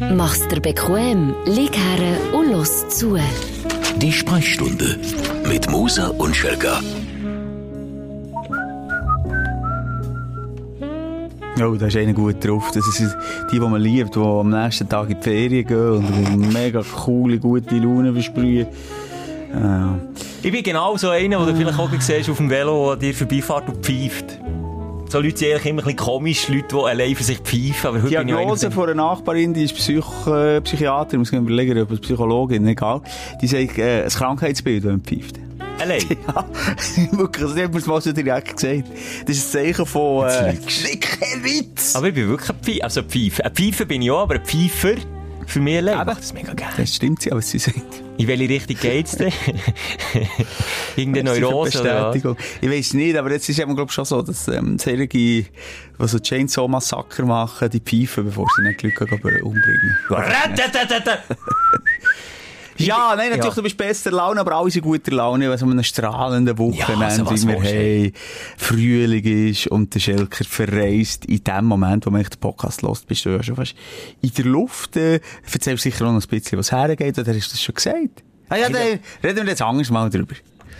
Mach's dir bequem, lieg her und los zu. Die Sprechstunde mit Musa und Schelga. Oh, da ist einer gut drauf. Das sind die, die man liebt, die am nächsten Tag in die Ferien gehen und eine mega coole, gute Laune versprühen. Ja. Ich bin genau so einer, den du vielleicht auch siehst auf dem Velo, der dir vorbeifährt und pfeift. So Leute sind eigentlich immer ein bisschen komisch, Leute, die allein für sich pfeifen. Aber Die heute bin ich Diagnose von einer Nachbarin, die ist Psych äh, Psychiater, ich muss mir überlegen, ob es Psychologin, egal. Die sagt, äh, ein Krankheitsbild, wenn man pfeift. Allein. Ja, wirklich, das hat mir mal so direkt gesagt. Das ist ein Zeichen von, äh, kein Witz. Aber ich bin wirklich ein Pfeifer. Also ein Pfeifer. Ein Pfeifer bin ich auch, aber ein Pfeifer für mich allein Eben. macht das mega geil. Das stimmt sie, aber sie sagt. In welche Richtung geht's denn? Irgendeine Neurose oder was? Bestätigung. Ich weiß nicht, aber jetzt ist es glaube ich schon so, dass ähm, solche, die so Chainsaw-Massaker machen, die pfeifen, bevor sie nicht gehen umbringen. Ja, nein, natürlich, Ja. du bist besser Laune, aber alle sind guter Laune, weil so einem strahlenden Wochenende, also was wie wir haben, Frühling ist und der Schelker verreist. In dem Moment, wo man den Podcast hört, bist du ja schon fast in der Luft. Äh, erzählst sicher noch ein bisschen, was hergeht, oder hast du das schon gesagt? Ah ja, dann reden wir jetzt anders mal drüber.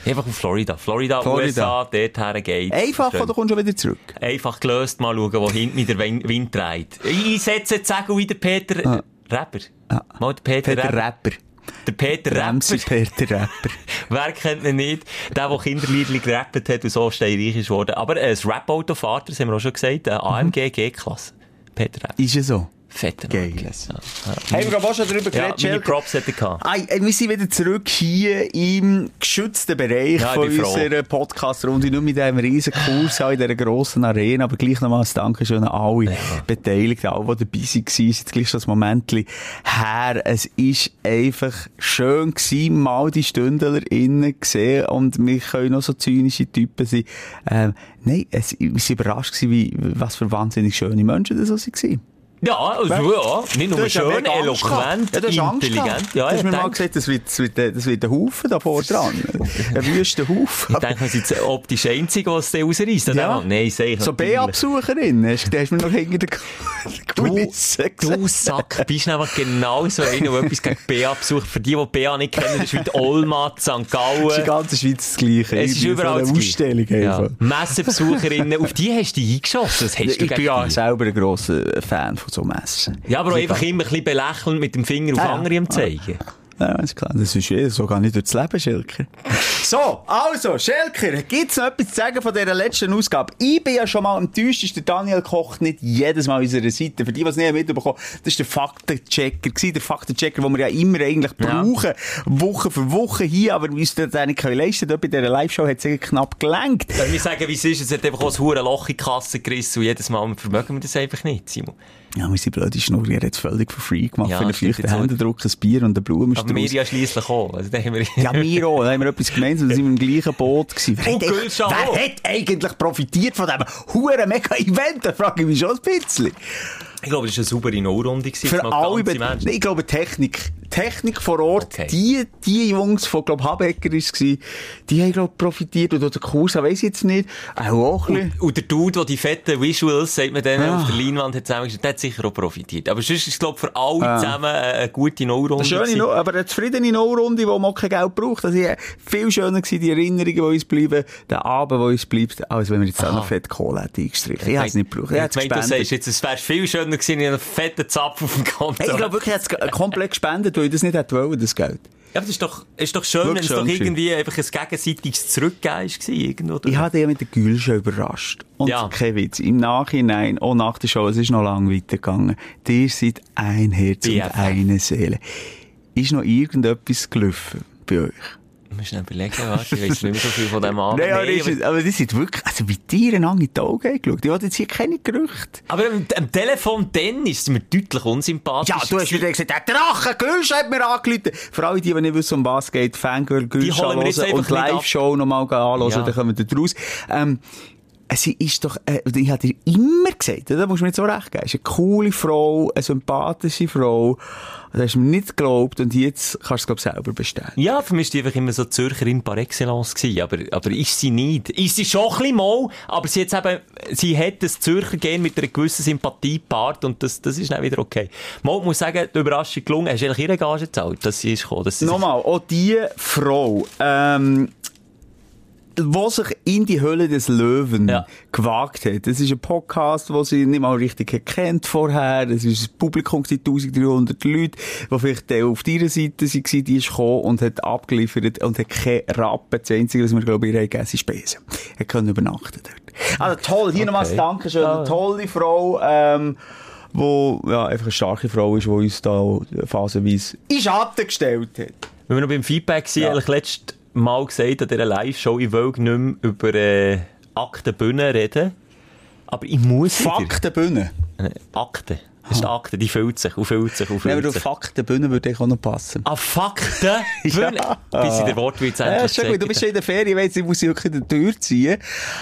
Einfach auf Florida. Florida, Florida. USA, dorthin geht. Einfach, oder kommst du wieder zurück? Einfach gelöst mal schauen, wo hinten der Wind, Wind dreht. Ich setze jetzt Segel wie der Peter Ah. Rapper. Ah. Mal der Peter, Peter Rapper. Rapper. Der Peter Ramsey Rapper. Peter Rapper. Wer kennt ihn nicht? Der, der Kinderliedli gerappt hat und so steinreich ist worden. Aber äh, ein Rap-Auto fährt, das haben wir auch schon gesagt, ein AMG G-Klasse. Peter Rapper. Ist ja so. Fetter Geil. Ja, Haben wir gerade auch schon darüber ja. ja geredet, meine Schelker? Props hätte ich gehabt. Äh, wir sind wieder zurück hier im geschützten Bereich Ja, von unserer Podcast-Runde. Nicht mit diesem riesen Kurs auch in dieser grossen Arena, aber gleich nochmal ein Dankeschön an alle Beteiligten, alle, die dabei waren. Es ist jetzt gleich schon ein Moment her. Es ist einfach schön gewesen, mal die Stündler innen gesehen und wir können noch so zynische Typen sein. Ähm, nein, es, wir waren überrascht gewesen, wie, was für wahnsinnig schöne Menschen das waren. Ja, also, ja, nicht nur Du schön, eloquent, ja, du intelligent. Ja, du hast mir mal gesagt, das wird, das wird, das wird ein Haufen da vor dran. Ein wüster Haufen. ich denke, wir sind jetzt optisch Einzige, was der rausreißt. Ja. Nein, sag ich So. B-Absucherin, hast, hast du mir noch hinter der Du, Kulisse du Sack, bist nämlich genau so einer, der etwas gegen BA besucht. Für die, die BA nicht kennen, das ist wie die Olmat, St. Das ist in Gallen. der ganzen Schweiz das Gleiche. Es ist überall so das eine. Ausstellung Ja. einfach. Messenbesucherinnen, auf die hast du dich eingeschossen. Das hast du Ich bin ja selber ein grosser Fan von so Messen. Ja, aber auch einfach immer ein bisschen belächelnd mit dem Finger auf Ah, ja. andere am zeigen. Ja, ist klar. Das ist eh so gar nicht durchs Leben, Schelker. So, also, Schelker, gibt's noch etwas zu sagen von dieser letzten Ausgabe? Ich bin ja schon mal enttäuscht, ist der Daniel Koch nicht jedes Mal unserer Seite. Für die, die es nicht mitbekommen das war der Faktenchecker gewesen, der Faktenchecker, den wir ja immer eigentlich Ja. brauchen. Woche für Woche hier, aber wir uns das nicht können leisten Dort bei dieser Live-Show hat es knapp gelenkt. Soll ich sagen, wie es ist? Es hat einfach auch ein Loch in die Kasse gerissen und jedes Mal vermögen wir das einfach nicht, Simon. Ja, sind blöde Schnurr, er hat völlig for free gemacht. Ja, für jetzt auch. Händedruck, ein Bier und eine Blumenstrauß. Aber wir ja schliesslich auch. Also, da haben wir... Ja, wir auch. Da haben wir etwas gemeinsam. Da sind wir im gleichen Boot gewesen. Wer, Und hat, wer hat eigentlich profitiert von diesem huren mega Event? Da frage ich mich schon ein bisschen. Ich glaube, das war eine saubere gewesen, Für alle, Menschen. Ich glaube Technik. Technik vor Ort, Okay. die, die Jungs von, glaube Habecker ist die haben, glaube profitiert. Und auch der Kurs, weiss ich jetzt nicht, auch, ein bisschen. Und der Dude, der die fetten Visuals, sagt man dann, Ja. auf der Leinwand hat zusammengestellt, der hat sicher auch profitiert. Aber sonst ist es, glaube für alle Ja. zusammen eine gute No-Runde. Eine schöne, no aber eine zufriedene No-Runde, die man kein Geld braucht. Ist viel schöner gewesen, die Erinnerungen, die uns bleiben, der Abend, der uns bleibt, als wenn wir jetzt auch noch fett Kohle hätten eingestrichen. Ich hätte es nicht gebraucht. Ich Ich es meine, du sagst jetzt, es wäre viel schöner gewesen, in einem fetten Zapf auf dem Konto. Hey, ich glaube wirklich, er hat es komplett gespendet, weil ich das nicht hätte wollen, das Geld. ja, aber das ist doch, ist doch schön, wenn es doch schön irgendwie einfach ein gegenseitiges Zurückgeben war, irgendwo. Ich habe ja mit der Gülsche überrascht. Und Ja. kein Witz, im Nachhinein, auch nach der Show, es ist noch lange weitergegangen, ihr seid ein Herz BFF. und eine Seele. Ist noch irgendetwas gelaufen bei euch? Muss schnell überlegen, warte, ich weiß nicht mehr so viel von dem Abend. Nein, aber, Nee, es- aber die sind wirklich, also wie dir lang in die Augen geschaut. Ich wollte jetzt hier keine Gerüchte. aber am, am Telefon dann ist es mir deutlich unsympathisch. Ja, du hast wieder gesagt, der Drache, Gülsch hat mir angerufen. Für alle, die, die nicht wissen, um was geht, Fangirl, Gülsch wir anhören und. Live-Show nochmal anschauen, Ja. dann kommen wir da raus. Ähm, sie ist doch, äh, ich habe dir immer gesagt, da musst du mir jetzt so recht geben, ist eine coole Frau, eine sympathische Frau, das hast du mir nicht geglaubt und jetzt kannst du es, glaube selber bestellen. Ja, für mich war die einfach immer so Zürcherin par excellence gewesen, aber, aber ist sie nicht. Ist sie schon ein bisschen mal, aber sie hat eben, sie hat das Zürcher Gehen mit einer gewissen Sympathie paart und das, das ist dann wieder okay. Mal muss sagen, die Überraschung gelungen, hast du eigentlich ihre Gage gezahlt, dass sie ist gekommen? Dass sie Nochmal, auch die Frau, ähm, wo sich in die Hölle des Löwen Ja. gewagt hat. Das ist ein Podcast, wo sie nicht mal richtig kennt vorher. Es ist ein Publikum, die 1300 Leute, die vielleicht auf ihrer Seite waren, die ist gekommen und hat abgeliefert und hat keine Rappen. Das Einzige, was wir, glaube ich, gegeben sind Spesen. Er kann übernachten dort. Also toll, hier Okay. Dankeschön. Ah. Eine tolle Frau, ähm, wo, ja, einfach eine starke Frau ist, die uns da phasenweise in Schatten gestellt hat. Wenn wir noch beim Feedback sind, Ja. ja. ich letztes Mal gesagt an dieser Live-Show, ich will nicht mehr über äh, Aktenbühne reden. Aber ich muss. Faktenbühne. Äh, Akte. Das ist die Akte, die füllt sich und füllt sich und Ja, aber füllt auf. Faktenbühne würde ich auch noch passen. Ah, Fakten? Bühne? Bis in der Wortwitz Ja, schon gut. Du bist schon in der Ferien, weißt du, ich muss wirklich in der Tür ziehen.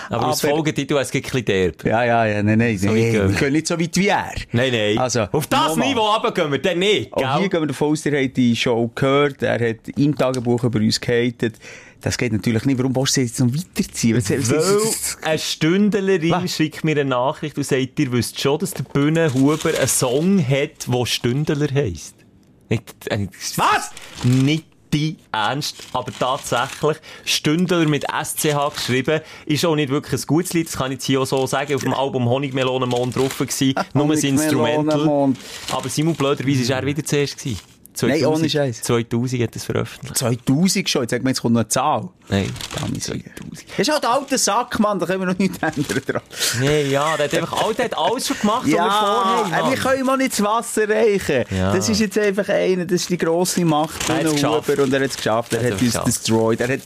Aber als Folgetitel hast du ein bisschen derb. Ja, ja, ja, nein, nein, So nein. Wir gehen nicht so weit wie er. Nein, nein. Also, Auf das. Niveau runter gehen wir dann nicht, Auch hier gell? gehen wir davon aus, ihr habt die Show gehört, er hat im Tagebuch über uns gehatet. Das geht natürlich nicht. Warum willst du jetzt noch weiterziehen? Was- was- Weil was- eine Stündlerin Was? schickt mir eine Nachricht und sagt, ihr wisst schon, dass der Bühne Huber einen Song hat, der Stündler heisst. Nicht, äh, Was? Nicht die Ernst, aber tatsächlich, Stündler mit SCH geschrieben, ist auch nicht wirklich ein gutes Lied, das kann ich jetzt hier auch so sagen, auf dem Album Honigmelonenmond drauf gewesen, nur ein Instrumental. Honigmelonenmond. Aber Simon, blöderweise war er wieder zuerst gewesen. Nein, ohne Scheiß. 2000 hat es veröffentlicht. 2000 schon. Jetzt sagt man, jetzt kommt noch eine Zahl. Nein, Damit 2000. Das ist halt ein alter Sack, Mann. Da können wir noch nichts ändern dran. Nee, ja, der hat einfach all- der hat alles schon gemacht, was wir Ja, vorhaben. äh, wir können mal nicht das Wasser reichen. Ja. Das ist jetzt einfach einer, das ist die grosse Macht Er von. Huber und er hat es geschafft. Er Er hat hat's uns geschafft. destroyed. Er hat,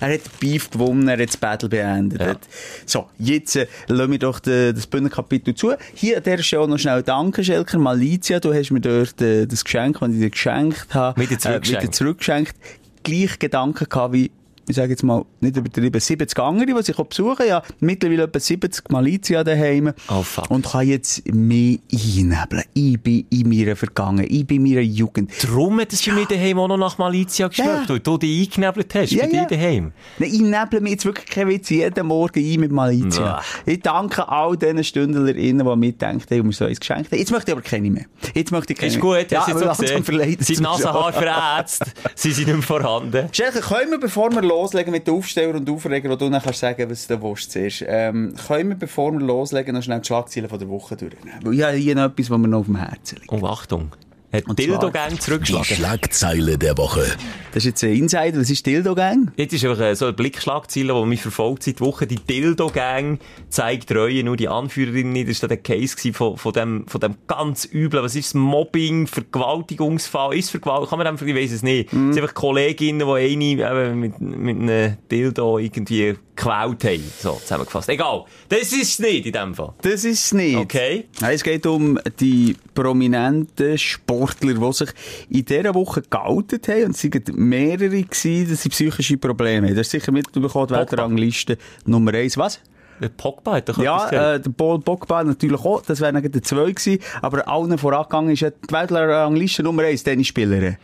er hat Beef gewonnen, er hat das Battle beendet. Ja. Hat- So, jetzt äh, lassen wir doch de, das Bühnenkapitel zu. Hier an dieser Stelle noch schnell danke, Schelker Malizia. Du hast mir dort äh, das Geschenk, das ich dir geschenkt habe, Wieder zurückgeschenkt. Äh, wieder zurückgeschenkt. Gleich Gedanken gehabt wie ich sage jetzt mal, nicht übertrieben, 70 andere, die ich auch besuchen Ja, mittlerweile etwa 70 Malizia daheim. Oh, fuck. Und kann jetzt mehr einnebeln. Ich bin in meiner Vergangenheit, ich bin in meiner Jugend. Darum hat es bei mir daheim auch noch nach Malizia geschmeckt, Ja. weil du dich eingenebelt hast, Ja, bei dir ja. daheim. Nein, ich neble mich jetzt wirklich kein Witz jeden Morgen ein mit Malizia. Ich danke all diesen StündlerInnen, die mitdenken, die mir so eins geschenkt haben. Jetzt möchte ich aber keine mehr. Jetzt möchte ich keine Ist gut, ja, hast du weil jetzt langsam gesehen. zum Nasenhaar verätzt, sie sind nicht mehr vorhanden. Schelke, können wir, bevor wir loslegen mit den Aufsteller und Aufreger, wo du dann kannst sagen, was du willst zuerst, ähm, können wir, bevor wir loslegen, noch schnell die Schlagzeilen von der Woche durchnehmen? Weil ich habe hier noch etwas, was mir noch auf dem Herzen liegt. Oh, Achtung. Hat Und Dildo-Gang Die zurückgeschlagen. Schlagzeile der Woche. Das ist jetzt ein Insider. Was ist Dildo-Gang? Jetzt ist einfach äh, so eine Blickschlagzeile, die mich verfolgt seit Wochen. Die Dildo-Gang zeigt Reue, nur die Anführerin nicht. Das war der Case von, von, dem, von dem ganz üblen, was ist das? Mobbing, Vergewaltigungsfall, ist Vergewaltigung, kann man einfach, ich weiss es nicht. Mhm. Es sind einfach Kolleginnen, die eine eben mit, mit einem Dildo irgendwie gequält haben. So, zusammengefasst. Egal. Das ist es nicht in dem Fall. Das ist es nicht. Okay. Nein, es geht um die prominenten Sportler, die sich in dieser Woche geoutet haben. Und es waren mehrere gewesen, dass sie psychische Probleme haben. Das ist sicher mitbekommen, die. Weltrangliste Nummer eins. Was? Der Pogba hat doch Ja, äh, der Paul Pogba natürlich auch. Das wäre der zwei gewesen. Aber allen vorangegangen ist ja die Weltrangliste Nummer eins, Tennisspielerin.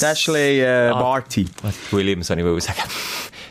Dashley äh, Ah. Barty. Williams, soll ich wollte sagen.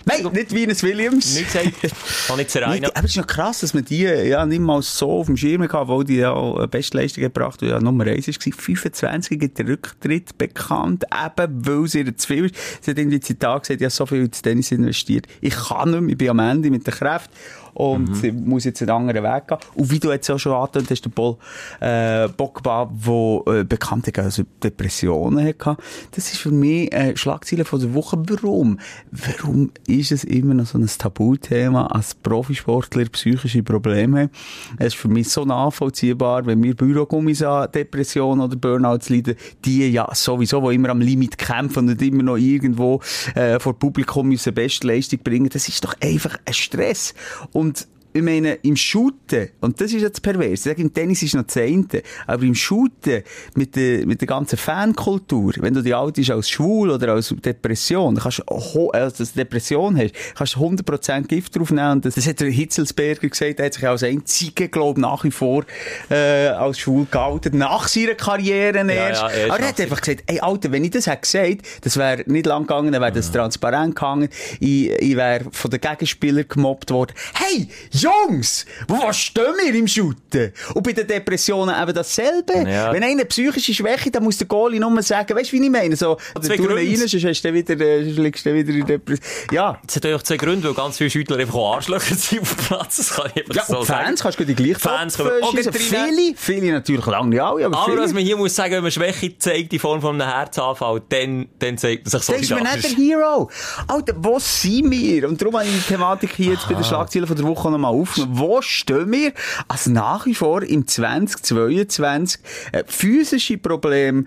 Nein, nicht Venus Williams. Nicht gesagt. Kann Nicht, rein. aber es ist noch krass, dass man die ja nicht mal so auf dem Schirm hatte, obwohl die ja auch eine Bestleistung gebracht hat, ja Nummer 1 war. 25 hat der Rücktritt bekannt, eben weil sie ihr zu viel ist. Sie hat irgendwie Zitat gesagt, ich habe so viel ins Tennis investiert. Ich kann nicht mehr, ich bin am Ende mit der Kraft und sie muss jetzt einen anderen Weg gehen. Und wie du jetzt auch schon angetönt hast, der Paul äh, Pogba, der äh, bekannt hat, also Depressionen hatte. Das ist für mich äh, Schlagzeile von der Woche. Warum? Warum ist es immer noch so ein Tabuthema, als Profisportler psychische Probleme haben? Es ist für mich so nachvollziehbar, wenn wir Bürogummis an Depressionen oder Burnouts leiden, die ja sowieso, die immer am Limit kämpfen und immer noch irgendwo äh, vor Publikum müssen Bestleistung bringen, das ist doch einfach ein Stress. Und und ich meine, im Shooten, und das ist jetzt pervers, ich sage, im Tennis ist noch Zehnte, aber im Shooten, mit der, mit der ganzen Fankultur, wenn du die outest als schwul oder als Depression, kannst du, oh, also, Depression hast, kannst du 100% Gift draufnehmen, und das, das hat der Hitzelsberger gesagt, er hat sich als einziger, glaube nach wie vor, äh, als schwul geoutet, nach seiner Karriere erst. ja, erst aber er hat einfach gesagt, ey, Alter, wenn ich das hätte gesagt, das wäre nicht lang gegangen, dann wäre das transparent gegangen, ich, ich wäre von den Gegenspielern gemobbt worden. Hey, Jungs, wo stehen wir im Shooten? Und bei den Depressionen eben dasselbe. Ja. Wenn einer psychische Schwäche, dann muss der Goalie nur sagen, weißt du, wie ich meine? So, Zwei du rein, sonst hast du dann wieder, äh, liegst du dann wieder in Depression. Ja. Es hat auch zwei Gründe, weil ganz viele Schüttler einfach auch Arschlöcher sind auf dem Platz. Das kann ich Ja, so und sagen. Fans kannst du die gleich Fans können äh, auch. Viele, viele natürlich lange nicht alle, aber, Aber was man hier muss sagen, wenn man Schwäche zeigt in Form von einem Herzanfall, dann, dann zeigt man sich Das ist mir nicht der Hero. Alter, wo sind wir? Und darum habe ich die Thematik hier jetzt bei Ah. den Schlagzeilen von der Woche noch aufgenommen. Wo stehen wir? Also nach wie vor im 2022 äh, physische Probleme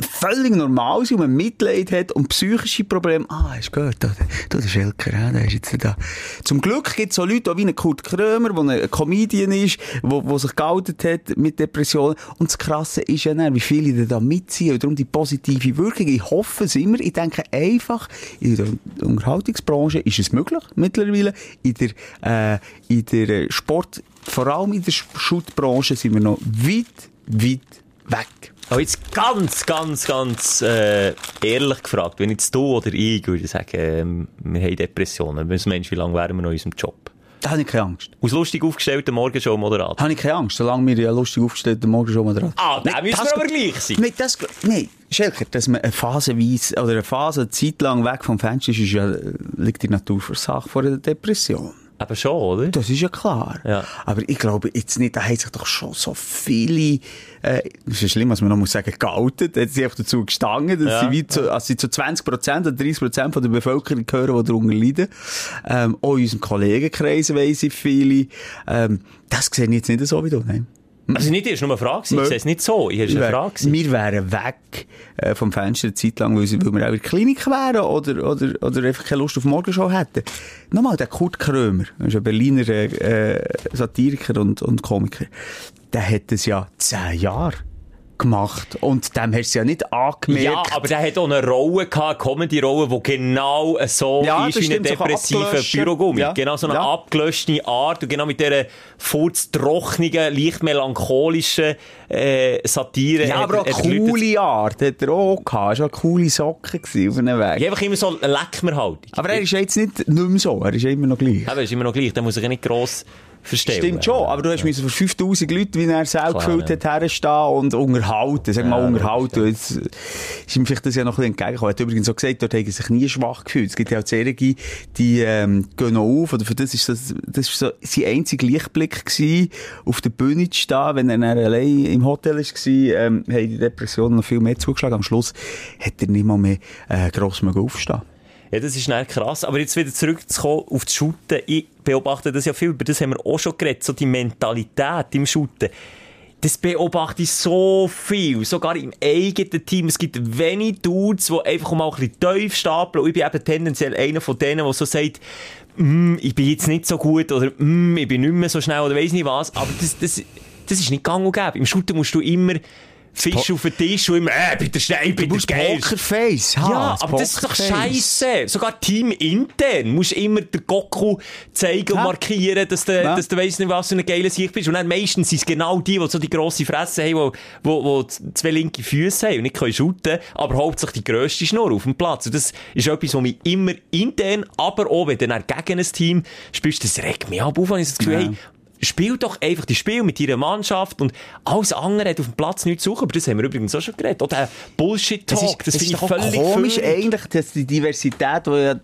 völlig normal sind und man Mitleid hat und psychische Probleme, ah, hast du gehört, da, da der Schelker, ja, der ist jetzt da. Zum Glück gibt es so Leute, auch wie ein Kurt Krömer, der ein Comedian ist, wo, wo sich geoutet hat mit Depressionen. Und das Krasse ist ja dann, wie viele da mitziehen und darum die positive Wirkung. Ich hoffe es immer. Ich denke einfach, in der Unterhaltungsbranche ist es möglich, mittlerweile. In der, äh, in der Sport, vor allem in der Schuttbranche sind wir noch weit, weit weg. Aber jetzt ganz, ganz, ganz äh, ehrlich gefragt, wenn jetzt du oder ich würde sagen, ähm, wir haben Depressionen, meinst du, wie lange wären wir noch in unserem Job? Da habe ich keine Angst. Aus lustig aufgestellten Morgenshow-Moderator. Habe ich keine Angst, solange wir ja lustig aufgestellt den Morgen schon mal dran. Ah, dann müssen wir aber gleich sein. Nicht das, nein, Schelker, dass man eine phasenweise, oder eine Phase, eine Zeit lang weg vom Fenster ist, ist ja, liegt die Natur für Sache vor einer Depression. Aber schon, oder? Das ist ja klar. Ja. Aber ich glaube jetzt nicht, da haben sich doch schon so viele, äh, ist schlimm, was man noch muss sagen, geoutet, hat sie einfach dazu gestanden, dass Ja. sie wie zu, also sie zu 20% oder 30% von der Bevölkerung gehören, die darunter leiden. Ähm, auch in unserem Kollegenkreis weiss ich viele. Ähm, das sehe ich jetzt nicht so wie du, nein. Also nicht, das war nur eine Frage. Ich sehe es nicht so. Ich habe eine Frage. Wir wären weg äh, vom Fenster eine Zeit lang, weil wir auch in der Klinik wären oder, oder, oder einfach keine Lust auf Morgenshow hätten. Nochmal, der Kurt Krömer, das ist ein Berliner äh, Satiriker und, und Komiker, der hat es ja zehn Jahre gemacht und dem hast du ja nicht angemerkt. Ja, aber der hat auch eine Rolle gehabt, eine Comedy-Rolle, die genau so Ja, ist wie ein so depressiver abgelöscht. Bürogummi. Ja. Genau so eine Ja. abgelöschte Art und genau mit dieser furztrocknigen, leicht melancholischen äh, Satire. ja, hat- aber auch hat eine coole Art hat er auch gehabt. Es war coole Socke gewesen auf einem Weg. Ja, einfach immer so eine Leckmerhaltung. Aber er ist ja jetzt nicht, nicht mehr so, er ist ja immer noch gleich. Aber ist immer noch gleich, da muss ich ja nicht gross verstehen. Stimmt schon, aber du hast müssen für 5000 Leute, wie er Klar, gefüllt ja. hat, herstehen und unterhalten. Sag mal, Ja, unterhalten. Jetzt ist ihm vielleicht das ja noch ein bisschen entgegengekommen. Er hat übrigens so gesagt, dort haben sich nie schwach gefühlt. Es gibt ja auch Serien, die, ähm, gehen noch auf, oder für das ist das, das ist so sein einziger Lichtblick gewesen, auf der Bühne zu stehen, wenn er allein im Hotel gewesen, ähm, haben die Depressionen noch viel mehr zugeschlagen. Am Schluss hat er nicht mal mehr, äh, gross aufstehen. Ja, das ist krass. Aber jetzt wieder zurückzukommen auf das Shooten. Ich beobachte das ja viel, über das haben wir auch schon geredet, so die Mentalität im Shooten. Das beobachte ich so viel, sogar im eigenen Team. Es gibt wenig Dudes, die einfach mal ein bisschen tief stapeln. Und ich bin eben tendenziell einer von denen, der so sagt, mm, ich bin jetzt nicht so gut oder mm, ich bin nicht mehr so schnell oder weiss nicht was. Aber das, das, das ist nicht gang und gäbe. Im Shooten musst du immer Fisch auf den Tisch und immer, äh, bin der Schnell, bin der Geilste. Pokerface. Ja, aber das ist doch scheiße. Sogar Team intern musst du immer den Goku zeigen und Ja. markieren, dass du, Ja. dass du weißt nicht, was für eine geile Sicht bist. Und dann meistens sind es genau die, die so die grosse Fresse haben, die, wo, wo zwei linke Füße haben und nicht können shooten, aber hauptsächlich die grösste Schnur auf dem Platz. Und das ist etwas, was mich immer intern, aber auch wenn du dann gegen ein Team spielst, das regt mich ab auf, wenn ich das Gefühl Ja. hey, Spiel doch einfach die Spiel mit deiner Mannschaft und alles andere hat auf dem Platz nichts zu suchen. Aber das haben wir übrigens auch schon geredet. Oder Bullshit-Talk, das, ist finde ich doch auch völlig komisch völlig- eigentlich, dass die Diversität, die ja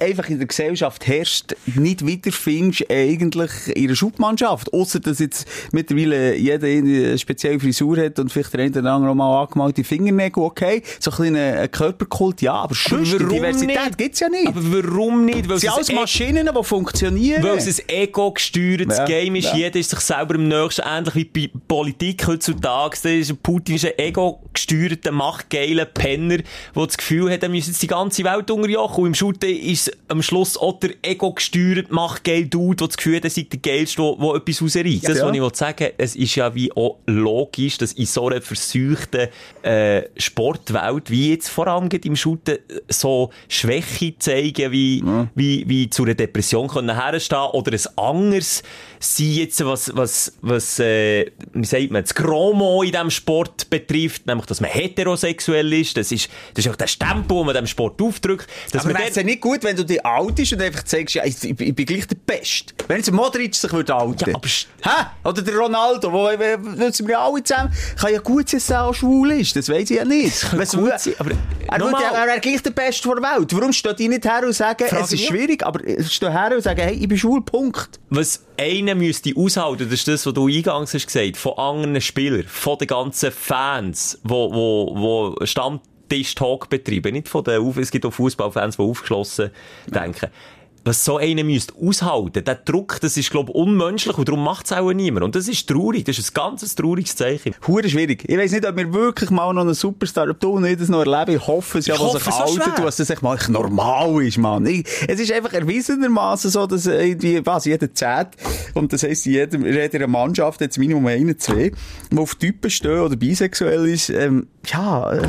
einfach in der Gesellschaft herrscht, nicht wiederfindest eigentlich in der Schubmannschaft. Ausser, dass jetzt mittlerweile jeder eine spezielle Frisur hat und vielleicht der eine oder andere mal angemalte Fingernägel, okay. So ein kleiner äh, Körperkult, ja, aber sonst, warum Diversität nicht? gibt's ja nicht. Aber warum nicht? Weil es sind alles E- Maschinen, die funktionieren. weil es ein ego-gesteuertes Ja, Game ist. ja. Jeder ist sich selber im Nächsten, ähnlich wie bei Politik heutzutage. Ist Putin ist ein ego-gesteuerter, machtgeiler Penner, der das Gefühl hat, er müsse jetzt die ganze Welt unterjochen. Und im Shooten ist am Schluss auch der Ego gesteuert macht, geil Dude, der das Gefühl hat, er sei der Geilste, der, der etwas rausreißt. Das, Ja. was ich will sagen es ist ja wie auch logisch, dass in so einer verseuchten äh, Sportwelt, wie jetzt vorangeht im Shooten, so Schwäche zeigen, wie, wie, wie zu einer Depression können herstehen oder ein anderes sein jetzt, was, was, was, äh, wie sagt man, das Gromo in diesem Sport betrifft, nämlich, dass man heterosexuell ist, das ist, das ist auch der Stempel, den man dem Sport aufdrückt, dass Aber man wäre es ja nicht gut, wenn du dich outest und einfach sagst, ja, ich, ich, ich bin gleich der Beste. Wenn jetzt Modric sich würde outen. Ja, Hä? Oder der Ronaldo, wo, nutzen wir alle zusammen. Kann ja gut sein, dass er auch schwul ist. Das weiß ich ja nicht. gut sein, aber er, würde, er wäre gleich der Beste der Welt. Warum steht ich nicht her und sagen, Frage es ist schwierig, aber steht her und sagen, hey, ich bin schwul, Punkt. was einer müsste aushalten, das ist das, was du eingangs hast gesagt, von anderen Spielern, von den ganzen Fans, wo, wo, wo Stammtisch-Talk betreiben, nicht von den, Auf- es gibt auch Fußballfans, die aufgeschlossen denken. Was so einer müsste aushalten, der Druck, das ist, glaube ich, unmenschlich und darum macht es auch niemand. Und das ist traurig, das ist ein ganz trauriges Zeichen. Hure schwierig. Ich weiss nicht, ob wir wirklich mal noch einen Superstar, ob du und ich das noch erleben. Ich hoffe es ja, was sich es und was das echt mal normal ist, Mann. Ich, es ist einfach erwiesenermaßen so, dass irgendwie, was, jeder zählt. Und das heisst, in jedem, in jeder Mannschaft hat es Minimum einen, zwei, die auf Typen stehen oder bisexuell ist. Ähm, ja, äh, ja,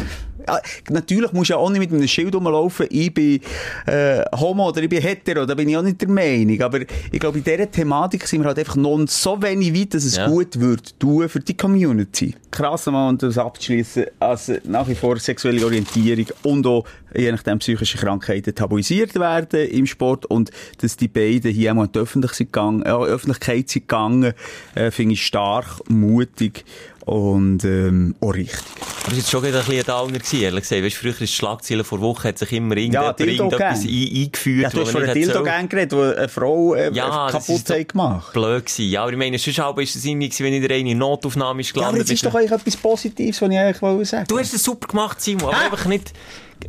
natürlich musst du ja auch nicht mit einem Schild rumlaufen, ich bin äh, homo oder ich bin hetero, da bin ich auch nicht der Meinung. Aber ich glaube, in dieser Thematik sind wir halt einfach noch so wenig weit, dass es Ja. gut wird tun für die Community. Krass nochmal, und das abzuschließen, also nach wie vor sexuelle Orientierung und auch je nachdem psychische Krankheiten tabuisiert werden im Sport und dass die beiden hier einmal in die Öffentlich sind gegangen, äh, Öffentlichkeit sind gegangen, äh, finde ich stark, mutig und ähm, auch richtig. Aber das war jetzt schon wieder ein bisschen ein Downer, gewesen, ehrlich gesagt. Weißt, früher ist die Schlagzeile vor Wochen, hat sich immer Ja, irgendetwas ein, eingeführt, Ja, du hast von einer Dildo-Gang geredet, die eine Frau äh, Ja, kaputt hat gemacht. blöd gewesen. Ja, aber ich meine, sonst ist es irgendwie, wenn in der eine Notaufnahme ist Ja, aber gelandet. jetzt ist doch eigentlich etwas Positives, was ich eigentlich wollte sagen Du hast es super gemacht, Simon, aber einfach nicht,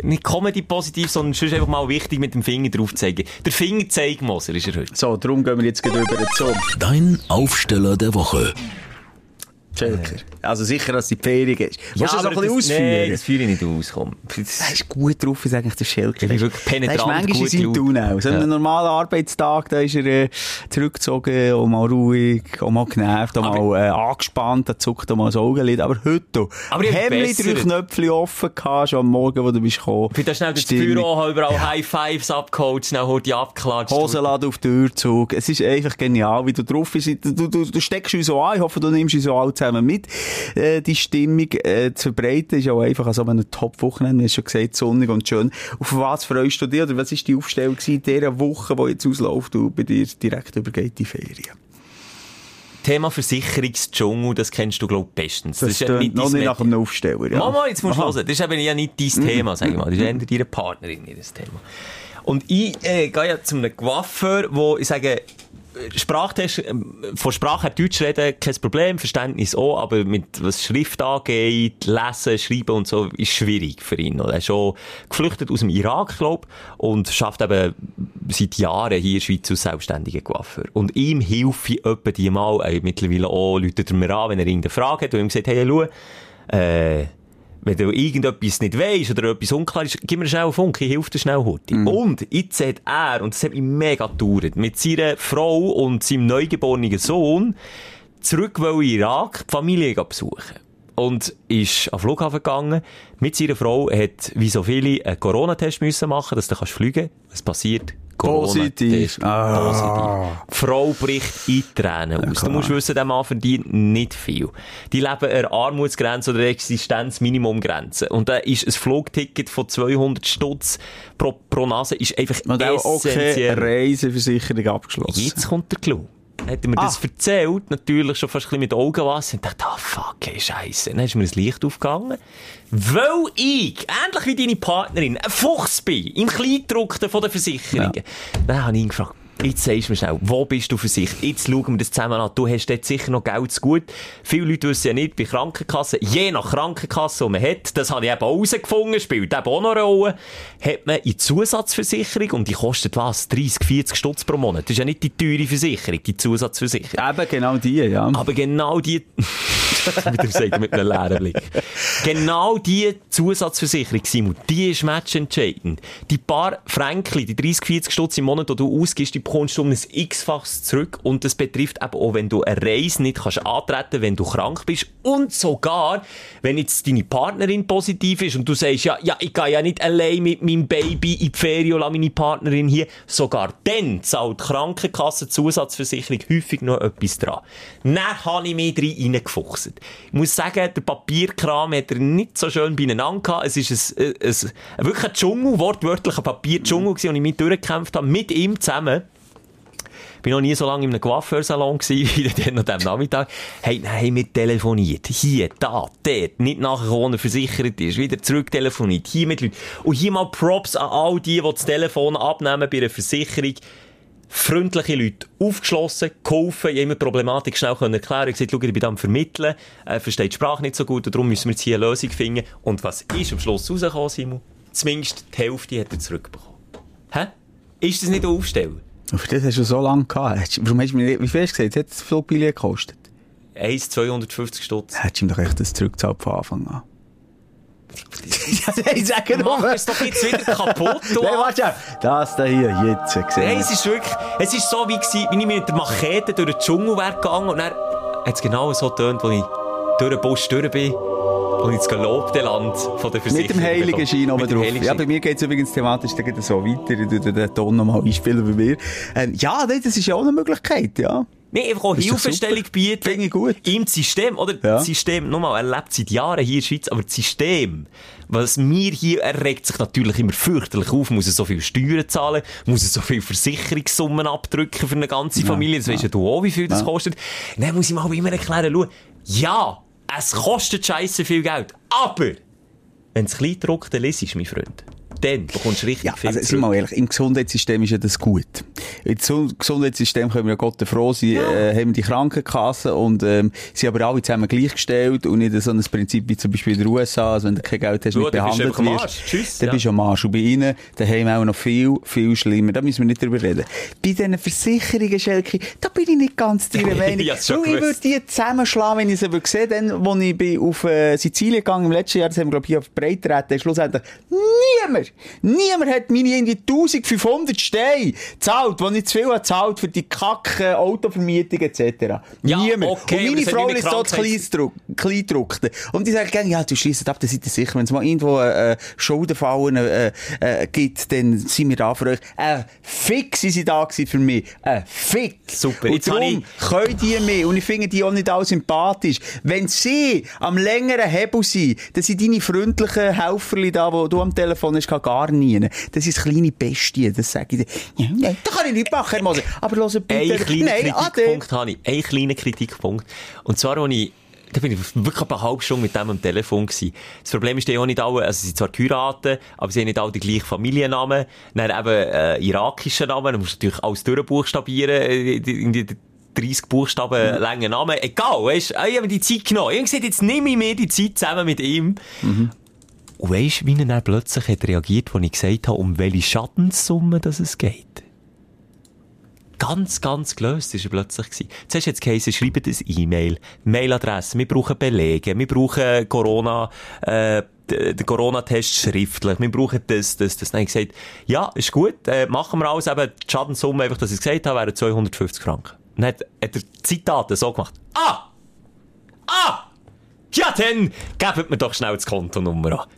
nicht Comedy positiv, sondern sonst einfach mal wichtig mit dem Finger drauf zeigen. Der Fingerzeigmoser ist er heute. So, darum gehen wir jetzt über zum Dein Aufsteller der Woche. Schelker. Also sicher, dass die Ferien ist. Willst du das noch ein bisschen ausführen? Nein, das führe ich nicht aus, komm. Er ist gut drauf, ist eigentlich der Schelker. Ich bin wirklich penetrant Er ist manchmal gut in seinem drauf. Tun auch. So Ja. einen normalen Arbeitstag, da ist er äh, zurückgezogen, auch mal ruhig, auch mal genervt, auch Aber- mal äh, angespannt, da zuckt auch mal das Augenlid. Aber heute, Aber wir drei. Knöpfe offen gehabt, schon am Morgen, wo du bist gekommen. Ich schnell durchs. Büro, habe überall High Fives abgeholt, schnell heute die abgeklatscht. Hosenladen auf den Türzug. Es ist einfach genial, wie du drauf bist. Du, du, du steckst uns so an. Ich hoffe, du nimmst uns so alle zusammen mit. Äh, die Stimmung äh, zu verbreiten ist auch einfach an so einem Top-Wochenende. Hast schon gesagt, sonnig und schön. Auf was freust du dich? Oder was war die Aufstellung in dieser Woche, die jetzt ausläuft und bei dir direkt übergeht die Ferien? Thema Versicherungsdschungel, das kennst du, glaub ich, bestens. Das, ja tönt noch dein nicht nach einem Aufsteller. Ja. Mama, jetzt musst du. Mhm. hören. Das ist eben ja nicht dein Thema, sag ich mal. Das ist eher deine Partnerin, ihr Thema. Und ich äh, gehe ja zu einem Coiffeur, wo ich sage, Sprachtest, ähm, von Sprache her Deutsch reden, kein Problem, Verständnis auch, aber mit was Schrift angeht, Lesen, Schreiben und so, ist schwierig für ihn. Er ist schon geflüchtet aus dem Irak, glaub, und schafft eben seit Jahren hier in der Schweiz als selbstständiger Coiffeur. Und ihm hilft ich etwa die mal, äh, mittlerweile auch, läutet er mir an, wenn er irgendeine Frage hat, und ihm sagt, hey, schau, äh, wenn du irgendetwas nicht weisst oder etwas unklar ist, gib mir schnell einen Funk, ich helfe dir schnell heute. Und jetzt hat er, und das hat mich mega gedauert, mit seiner Frau und seinem neugeborenen Sohn zurück in den Irak die Familie besuchen. Und ist am Flughafen gegangen, mit seiner Frau, hat, wie so viele, einen Corona-Test müssen machen, dass du kannst fliegen. Was passiert? Positiv. Ah. Positiv. Die Frau bricht in Tränen aus. du musst wissen, der Mann verdient nicht viel. Die leben an der Armutsgrenze oder der Existenzminimumgrenze. Und da ist ein Flugticket von 200 Stutz pro, pro Nase ist einfach Und auch okay, essentiell. Reiseversicherung abgeschlossen. Jetzt kommt der Clou. Hat er mir das erzählt, natürlich schon fast ein bisschen mit Augenwasser, und dachte, ah, fuck, ey, scheisse. Dann ist mir das Licht aufgegangen. Weil ich, ähnlich wie deine Partnerin, ein Fuchs bin, im Kleingedruckten von den Versicherungen. Dann habe ich ihn gefragt, Jetzt sagst du mir schnell, wo bist du für sich? Jetzt schauen wir das zusammen an. Du hast dort sicher noch Geld zu gut. Viele Leute wissen ja nicht, bei Krankenkassen, je nach Krankenkasse, die man hat, das habe ich eben herausgefunden, spielt eben auch noch eine Rolle, hat man eine Zusatzversicherung und die kostet was? 30, 40 Stutz pro Monat. Das ist ja nicht die teure Versicherung, die Zusatzversicherung. Eben genau die, ja. Aber genau die, mit dem sagt mit einem leeren Blick. Genau die Zusatzversicherung, Simon, die ist matchentscheidend. Die paar Fränkli, die 30, 40 Stutz im Monat, die du ausgibst, die bekommst du um ein x-faches zurück. Und das betrifft eben auch, wenn du eine Reise nicht kannst antreten, wenn du krank bist. Und sogar, wenn jetzt deine Partnerin positiv ist und du sagst, ja, ja, ich gehe ja nicht allein mit meinem Baby in die Ferien und meine Partnerin hier. Sogar dann zahlt die Krankenkasse Zusatzversicherung häufig noch etwas dran. Dann habe ich mich drin reingefuchst. Ich muss sagen, der Papierkram hat er nicht so schön beieinander gehabt. Es ist ein, ein, ein, wirklich ein Dschungel, wortwörtlich ein Papierdschungel und ich mich durchgekämpft habe, mit ihm zusammen. Bin noch nie so lange in einem Coiffeursalon wie dann an diesem Nachmittag. Hey, dann haben wir telefoniert. Hier, da, dort. Nicht nachher, wo er versichert ist. Wieder zurück telefoniert. Hier mit Leuten. Und hier mal Props an all die, die das Telefon abnehmen bei einer Versicherung. Freundliche Leute. Aufgeschlossen, geholfen, ich immer die Problematik schnell können erklären. Gesagt, schau, ich bin am Vermitteln, äh, versteht die Sprache nicht so gut und darum müssen wir jetzt hier eine Lösung finden. Und was ist am Schluss rausgekommen, Simon? Zumindest die Hälfte hat er zurückbekommen. Hä? Ist das nicht aufstellen? Und für das hast du so lange gehabt. Warum hast du mir, wie viel hast du gesagt, hat das Flugbillett gekostet? 1, 250 Stutz. Hättest du ihm doch echt das zurückgezahlt von Anfang an. ja, ich sage Mach es doch jetzt wieder kaputt, du. Nein, warte, das da hier, jetzt, gesehen. Nein, es ist wirklich, es ist so wie gewesen, wie ich mit der Machete durch den Dschungel wäre gegangen und dann hat es genau so getönt, als ich durch den Busch durch bin. Und ins gelobte Land von der Versicherung. Mit dem heiligen Schein oben drauf. Ja, bei mir geht es übrigens thematisch so weiter. Ich tue den Ton nochmal einspielen bei mir. Ähm, ja, das ist ja auch eine Möglichkeit, ja. Nee, einfach auch Hilfestellung bieten. Finde ich gut. Im System, oder? Ja. Das System, nochmal, er lebt seit Jahren hier in der Schweiz, aber das System, was mir hier, er regt sich natürlich immer fürchterlich auf, muss er so viel Steuern zahlen, muss er so viel Versicherungssummen abdrücken für eine ganze Familie, das weisst ja du auch, wie viel das Ja. kostet. Dann muss ich mal immer erklären, schau, ja, es kostet scheisse viel Geld, aber, wenn es klein druckt, dann liest mein Freund. Dann bekommst du richtig Ja, viel also, sind wir mal ehrlich, im Gesundheitssystem ist ja das gut. Im Gesund- Gesundheitssystem können wir ja Gott froh sein, äh, haben die Krankenkassen und, ähm, sind aber alle zusammen gleichgestellt und nicht so ein Prinzip wie zum Beispiel in den USA, also wenn du kein Geld hast, Ja, nicht bist du behandelt am wirst. Tschüss, dann ja. bist du am Arsch. Und bei ihnen, daheim auch noch viel, viel schlimmer. Da müssen wir nicht drüber reden. Bei diesen Versicherungen, Schelke, da bin ich nicht ganz deiner Meinung. Ich ich würde die zusammenschlagen, wenn ich sie würde sehen, dann, wo ich bin auf äh, Sizilien gegangen im letzten Jahr, das haben wir, glaube ich, hier auf Breitreiten, schlussendlich niemand, niemand hat meine irgendwie 1500 Steine gezahlt, die ich zu viel gezahlt für die kacke Autovermietung etc. Ja, niemand. okay, Und meine Frau ist so Krankheits- Kleindruck- Kleindruckte. Und die sagen gerne, ja, du schliessest ab, dann seid ihr sicher, wenn es mal irgendwo äh, äh, Schuldenfallen äh, äh, gibt, dann sind wir da für euch. Äh, fix sind sie da gewesen für mich. Äh, fix. Super, Und darum können die mich, und ich finde die auch nicht alle sympathisch, wenn sie am längeren Hebel sind, dann sind deine freundlichen Helferli da, wo du am Telefon hast, gar nie. Das ist kleine Bestien, das sage ich dir. Ja, nein, da kann ich nicht machen, Herr Moser. Aber hört bitte. Nein, ade. Kritikpunkt habe ich. Einen kleinen Kritikpunkt. Und zwar, als ich, da bin ich wirklich eine halbe Stunde mit dem am Telefon gewesen. Das Problem ist ja auch nicht alle, also sie sind zwar geheiratet, aber sie haben nicht alle den gleichen Familiennamen. Dann eben, äh, irakischen Namen. Du musst natürlich alles durchbuchstabieren, äh, die- in die 30 Buchstaben langen Namen. Egal, weißt ich habe die Zeit genommen. Habe gesagt, jetzt nehme ich mir die Zeit zusammen mit ihm. Und weisst, wie er dann plötzlich hat reagiert, als ich gesagt habe, um welche Schadenssumme das es geht? Ganz, ganz gelöst ist er plötzlich gewesen. Zuerst jetzt geheißen, schreibt ein E-Mail, Mailadresse, wir brauchen Belege, wir brauchen Corona, äh, den Corona-Test schriftlich, wir brauchen das, das, das. Dann habe ich gesagt, ja, ist gut, äh, machen wir alles, eben, die Schadenssumme, einfach, dass ich gesagt habe, wären 250 Franken. Dann hat, hat er Zitate so gemacht. Ah! Ah! Ja, dann gebt mir doch schnell das Kontonummer an.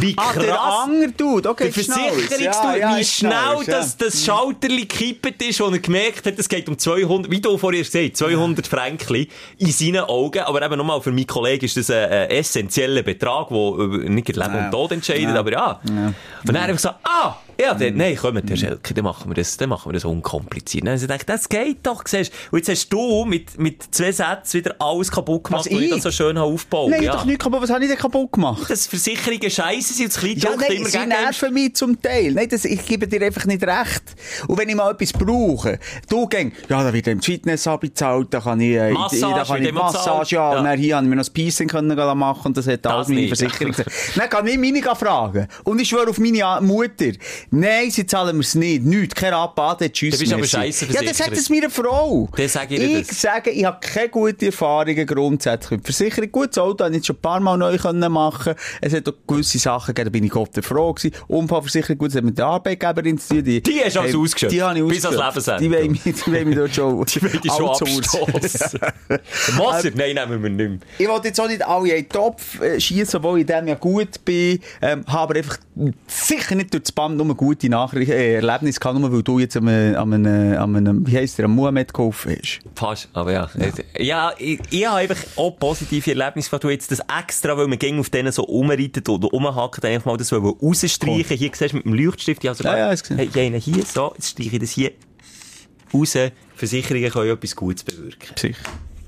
Wie Ah, der krass andere Dude, okay, der Versicherungsdude, wie schnell das, das Schalterli gekippt ist, und er gemerkt hat, es geht um 200, wie du vorher gesagt hast, 200 Franken in seinen Augen. Aber eben nochmal, für meinen Kollegen ist das ein, ein essentieller Betrag, der nicht Leben Ja. und Tod entscheidet, Ja. aber ja. Ja. Und dann habe ich gesagt, ah! Ja, dann, nein, komm, Herr Schelke, dann machen wir das, dann machen wir das unkompliziert. Dann haben sie gedacht, das geht doch, siehst du. Und jetzt hast du mit, mit zwei Sätzen wieder alles kaputt gemacht, Was, was ich ich? das so schön habe aufgebaut. Nein, ja. doch nicht kaputt. Was habe ich denn kaputt gemacht? Dass Versicherungen scheiße sind das Ja, Kleidruck nein, immer sie nerven mich zum Teil. Nein, das, ich gebe dir einfach nicht recht. Und wenn ich mal etwas brauche, du gehst, ja, da wird im Fitness abbezahlt, da kann ich, äh, Massage da kann ich bezahlt. Massage, ja, Ja. und dann hier habe ich mir noch ein Piercing können machen und das hat alles meine nicht. Versicherung. Dann kann ich meine fragen. Und ich schwöre auf meine Mutter. Nein, sie zahlen mir es nicht. Nichts. Kein Rabatt, tschüss. Du bist aber scheisse Ja, das sagt es meiner Frau. Dann sage ich ich das. sage, ich habe keine guten Erfahrungen grundsätzlich mit Versicherung. Gutes Auto habe ich schon ein paar Mal neu können machen. Es hat auch gewisse Sachen gegeben, da bin ich Gott froh gewesen. Unfallversicherung, gut, das hat mit der Arbeitgeberin zu tun. Die, Die hast du also ausgeschöpft? Die habe ich Bis ans. Lebensende. Die wollen mich, die wollen mich dort schon, Die will ich schon abstossen. Moser? Nein, nehmen wir nicht mehr. Ich wollte jetzt auch nicht alle in den Topf äh, schießen, obwohl ich dem ja gut bin, ähm, habe einfach sicher nicht durch das Band nur gute Nachrichten, äh, Erlebnisse gehabt, nur weil du jetzt an einem, an einem, wie heisst der, am Muhammad geholfen hast. Fast, aber ja. Ja, ich, ich habe einfach auch positive Erlebnisse gehabt. Du jetzt das extra, weil man ging auf denen so rumreitet oder rumhackt, einfach mal das rausstreichen. Hier siehst du mit dem Leuchtstift, ich habe sogar, Ja, ja, ich hey, einen hier, so, jetzt streiche ich das hier raus. Versicherungen können etwas Gutes bewirken. Sicher.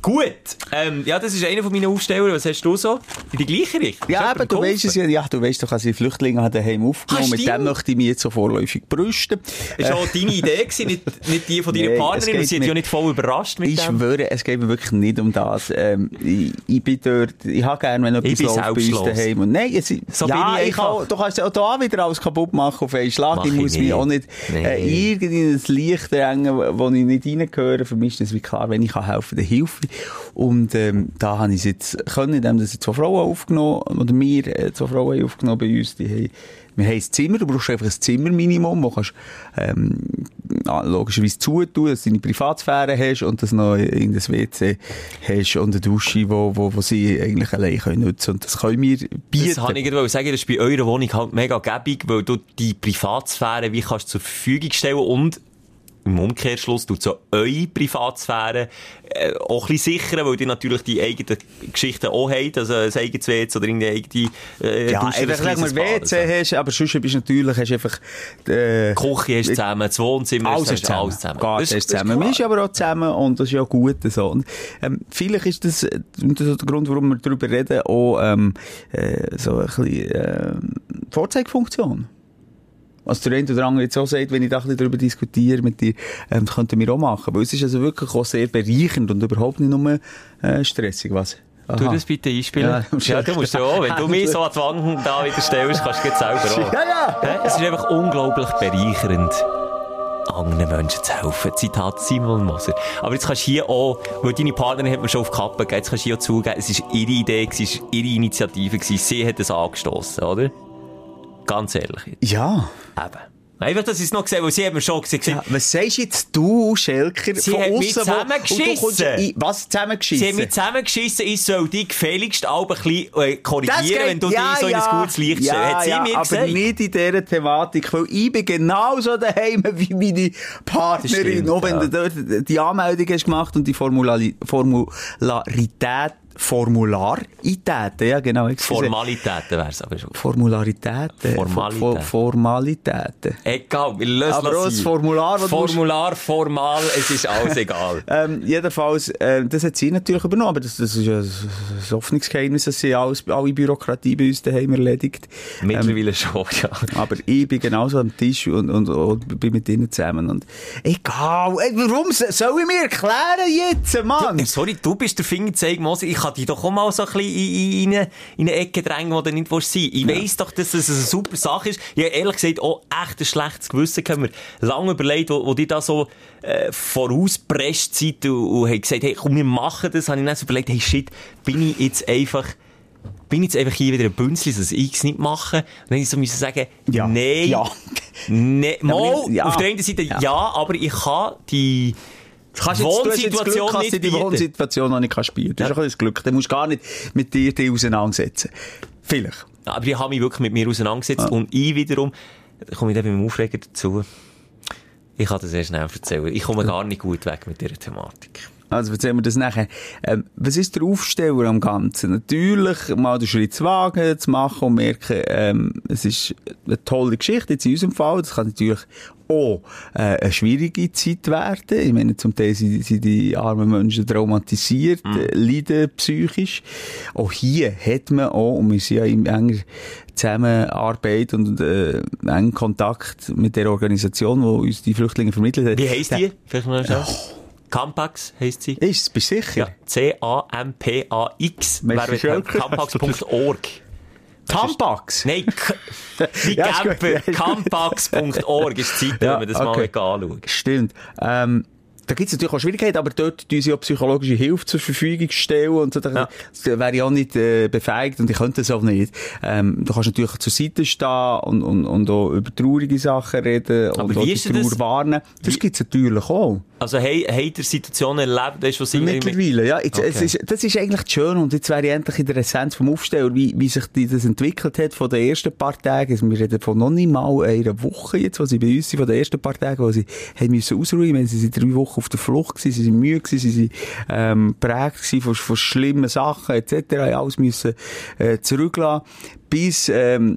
Gut, ähm, ja, das ist einer von meinen Aufstellern. Was hast du so? In die gleiche Richtung? Ja, eben, du weißt es ja, ja, du weißt doch, als ich Flüchtlinge habe daheim aufgenommen, Ah, mit stimmt. dem möchte ich mich jetzt so vorläufig brüsten. Das war auch deine Idee, gewesen, nicht, nicht die von deiner Nee, Partnerin. Sie hat ja nicht voll überrascht mit Ich dem. schwöre, es geht mir wirklich nicht um das. Ähm, ich, ich bin dort, ich habe gerne, wenn etwas Ich läuft bei uns daheim. Und nein, es, So ja, ich ich kann, du kannst auch da wieder alles kaputt machen auf einen Schlag. Mach ich ich muss mich auch nicht Nee. äh, irgendwie in ein Licht drängen, wo ich nicht reingehöre. Für mich ist das wie klar, wenn ich kann helfen, dann hilfe ich. Und ähm, da habe ich es jetzt können, indem ich zwei Frauen aufgenommen, oder wir äh, zwei Frauen aufgenommen bei uns, die haben wir haben ein Zimmer, du brauchst einfach ein Zimmerminimum, wo kannst, ähm, logischerweise zutun, dass du deine Privatsphäre hast und dass du noch in das WC hast und eine Dusche, wo, wo, wo sie eigentlich allein können nutzen Und das können wir bieten. Das habe ich gerade sagen, das ist bei eurer Wohnung halt mega gäbig, weil du die Privatsphäre wie kannst zur Verfügung stellen und im Umkehrschluss tut so eure Privatsphäre äh, auch ein bisschen sichern, weil die natürlich die eigenen Geschichten auch haben, also ein eigenes WC oder irgendeine eigene äh, ja, Dusche, einfach, kleines Bad, WC hast, aber sonst bist du natürlich, hast einfach, äh, Die Küche hast du zusammen, das Wohnzimmer Alles hast du zusammen. alles zusammen. Garten ist zusammen. Man ist aber auch zusammen und das ist ja gut so. Und, ähm, vielleicht ist das, äh, das ist der Grund, warum wir darüber reden, auch ähm, äh, so ein bisschen äh, Vorzeigefunktion. Was der eine oder andere jetzt auch sagt, wenn ich da ein bisschen darüber diskutiere mit dir, ähm, das könnten wir auch machen. Weil es ist also wirklich auch sehr bereichernd und überhaupt nicht nur äh, stressig. Was? Tu Aha. das bitte einspielen. Ja, Ja, du musst ja auch. Wenn du mich so an die Wand da wieder stellst, kannst du jetzt selber auch. Ja, ja. Es ist einfach unglaublich bereichernd, anderen Menschen zu helfen. Zitat Simon Moser. Aber jetzt kannst du hier auch, weil deine Partnerin hat mir schon auf die Kappe gegeben, jetzt kannst du hier auch zugeben, es war ihre Idee, es war ihre Initiative, sie hat es angestoßen, oder? Ganz ehrlich. Ja. Eben. Einfach, dass ich es noch gesehen weil sie mir schon gesagt, ja. Was sagst jetzt du, Schelker, Sie von wo- zusammengeschissen. in- Was zusammengeschissen? Sie haben mich zusammengeschissen, ich soll dich gefälligst auch ein bisschen äh, korrigieren, geht- wenn du dich so in ein gutes Licht ja, stellst. Hat sie ja, mir aber gesagt? nicht in dieser Thematik, weil ich bin genauso daheim wie meine Partnerin. stimmt, Auch wenn ja. du dort die Anmeldung hast gemacht und die Formulari Formularität, Formularitäten, ja genau. Formalitäten wär's aber schon. Formularitäten. Formalitäten. For, for, Formalitäten. Egal, wir lösen Aber auch das. Formular, das du musst- Formular, formal, es ist alles egal. Ähm, jedenfalls, äh, das hat sie natürlich übernommen, aber das, das ist ja ein ein Hoffnungsgeheimnis, dass sie alles, alle Bürokratie bei uns daheim erledigt. Mittlerweile schon, ja. Aber ich bin genauso am Tisch und, und, und bin mit ihnen zusammen. Und egal, ey, warum so- soll ich mir erklären jetzt, Mann? Ja, Sorry, du bist der Fingerzeig, Moser. Ich kann dich doch auch mal so ein bisschen in, in, in eine Ecke drängen, wo du nicht willst sein Ich weiss doch, dass das eine super Sache ist. Ich habe ehrlich gesagt auch echt ein schlechtes Gewissen. Ich habe mir lange überlegt, wo, wo die da so äh, vorauspresst seid und, und haben gesagt, hey, komm, wir machen das. Habe ich dann so überlegt, hey, shit, bin ich jetzt einfach... Bin jetzt einfach hier wieder ein Bünzli, dass ich es nicht mache? Und dann ich so müssen sagen, Ja. nein, Ja. nee, mal, ja. auf der einen Seite ja. Ja. aber ich kann die Kannst jetzt, jetzt Wohnsituation nicht du die. Wohnsituation noch nicht kannst spielen. Das ist ein bisschen Glück. Dann musst du gar nicht mit dir die auseinandersetzen. Vielleicht. Aber ich habe mich wirklich mit mir auseinandergesetzt und ich wiederum, da komme ich dann beim Aufreger dazu, ich kann das sehr schnell erzählen. Ich komme gar nicht gut weg mit dieser Thematik. Also erzählen wir das nachher. Ähm, was ist der Aufsteller am Ganzen? Natürlich mal den Schritt zu wagen, zu machen und merken, ähm, es ist eine tolle Geschichte, jetzt in unserem Fall. Das kann natürlich auch äh, eine schwierige Zeit werden. Ich meine, zum Teil sind, sind die armen Menschen traumatisiert, Mhm. äh, leiden psychisch. Auch hier hat man auch, und wir sind ja in enger Zusammenarbeit und äh, engen Kontakt mit der Organisation, die uns die Flüchtlinge vermittelt hat. Wie heisst die? Vielleicht noch schnell. Campax heisst sie. Ist, bist du sicher? Ja, C-A-M-P-A-X. Campax.org. Tampax? Nein, wie Ja. Camper. Campax.org ist die Seite, Ja, wenn man das mal okay. anschauen Stimmt. Ähm, da gibt es natürlich auch Schwierigkeiten, aber dort tun sie auch psychologische Hilfe zur Verfügung stellen und so. Da, Ja. wäre ich auch nicht äh, befähigt und ich könnte das auch nicht. Ähm, du kannst natürlich zur Seite stehen und, und, und auch über traurige Sachen reden Aber und wie auch die denn das? Trauer warnen. Das gibt es natürlich auch. Also, hey, habt ihr Situationen erlebt, das ist, was sie Mittlerweile, ja. Jetzt, es Okay. ist, das ist eigentlich schön und jetzt wäre ich endlich in der Essenz vom Aufsteller, wie, wie sich die, das entwickelt hat von den ersten paar Tagen. Also wir reden von noch nicht mal einer Woche jetzt, wo sie bei uns sind, von den ersten paar Tagen, wo sie haben müssen ausruhen. Sie sind drei Wochen auf der Flucht gewesen, sie sind müde gewesen, sie sind, ähm, prägt gewesen von, von schlimmen Sachen, etc. alles müssen, äh, zurücklassen. Bis, ähm,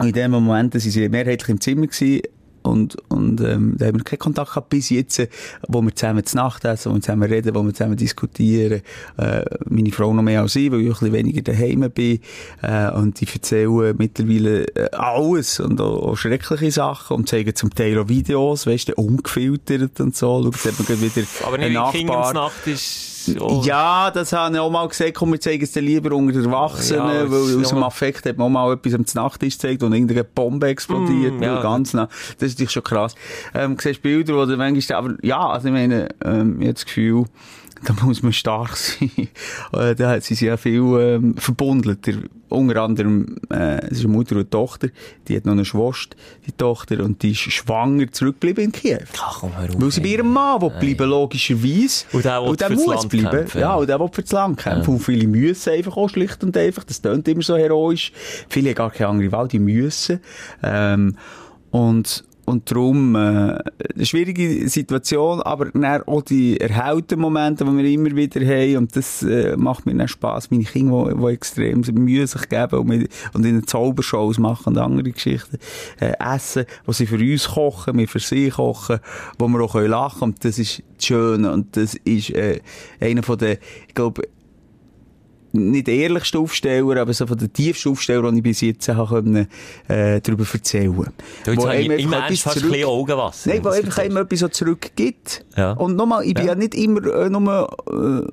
in dem Moment sie mehrheitlich im Zimmer gewesen. Und, und, ähm, da haben wir keinen Kontakt gehabt bis jetzt, wo wir zusammen zu Nacht essen, wo wir zusammen reden, wo wir zusammen diskutieren. Äh, meine Frau noch mehr als ich, weil ich ein bisschen weniger daheim bin. Äh, und die erzählen mittlerweile äh, alles und auch, auch schreckliche Sachen und zeigen zum Teil auch Videos, weißt du, ungefiltert und so. Schaut, man wieder Aber nicht Kindersnacht ist... ja, das habe ich auch mal gesagt, komm, wir zeigen es dir lieber unter den Erwachsenen, Ja, weil aus dem Affekt hat man auch mal etwas am Nachttisch gezeigt und irgendeine Bombe explodiert, Mm, ja. ganz nah. Das ist natürlich schon krass. Ähm, du siehst Bilder, wo du manchmal, aber ja, also ich meine, ähm, ich habe das Gefühl, da muss man stark sein. Äh, da sind sie ja viel ähm, verbundelter. Unter anderem, äh, es ist eine Mutter und eine Tochter, die hat noch eine Schwester, die Tochter, und die ist schwanger zurückgeblieben in Kiew. Ach, komm, hör auf, Weil sie bei ihrem Mann will bleiben, logischerweise. Und der und der muss Land bleiben. kämpfen. Ja, und der will fürs Land kämpfen. Und viele müssen einfach auch schlicht und einfach. Das tönt immer so heroisch. Viele haben gar keine andere Wahl, die müssen. Ähm, und, und darum, äh, eine schwierige Situation, aber dann auch die erhellten Momente, die wir immer wieder haben, und das äh, macht mir dann Spass. Meine Kinder, die, die extrem Mühe sich geben und, mit, und ihnen Zaubershows machen und andere Geschichten, äh, essen, wo sie für uns kochen, wir für sie kochen, wo wir auch können lachen. Und das ist das Schöne. Und das ist äh, einer von den, ich glaube, nicht der ehrlichste Aufsteller, aber so von den tiefsten Aufsteller, die ich bis jetzt habe können, äh, darüber erzählen jetzt Wo ich einem im einfach etwas ein zurück- Augenwasser. Nein, das einfach einem etwas so zurückgibt. Ja. Und nochmal, ich bin Ja. ja, nicht immer äh, nur äh,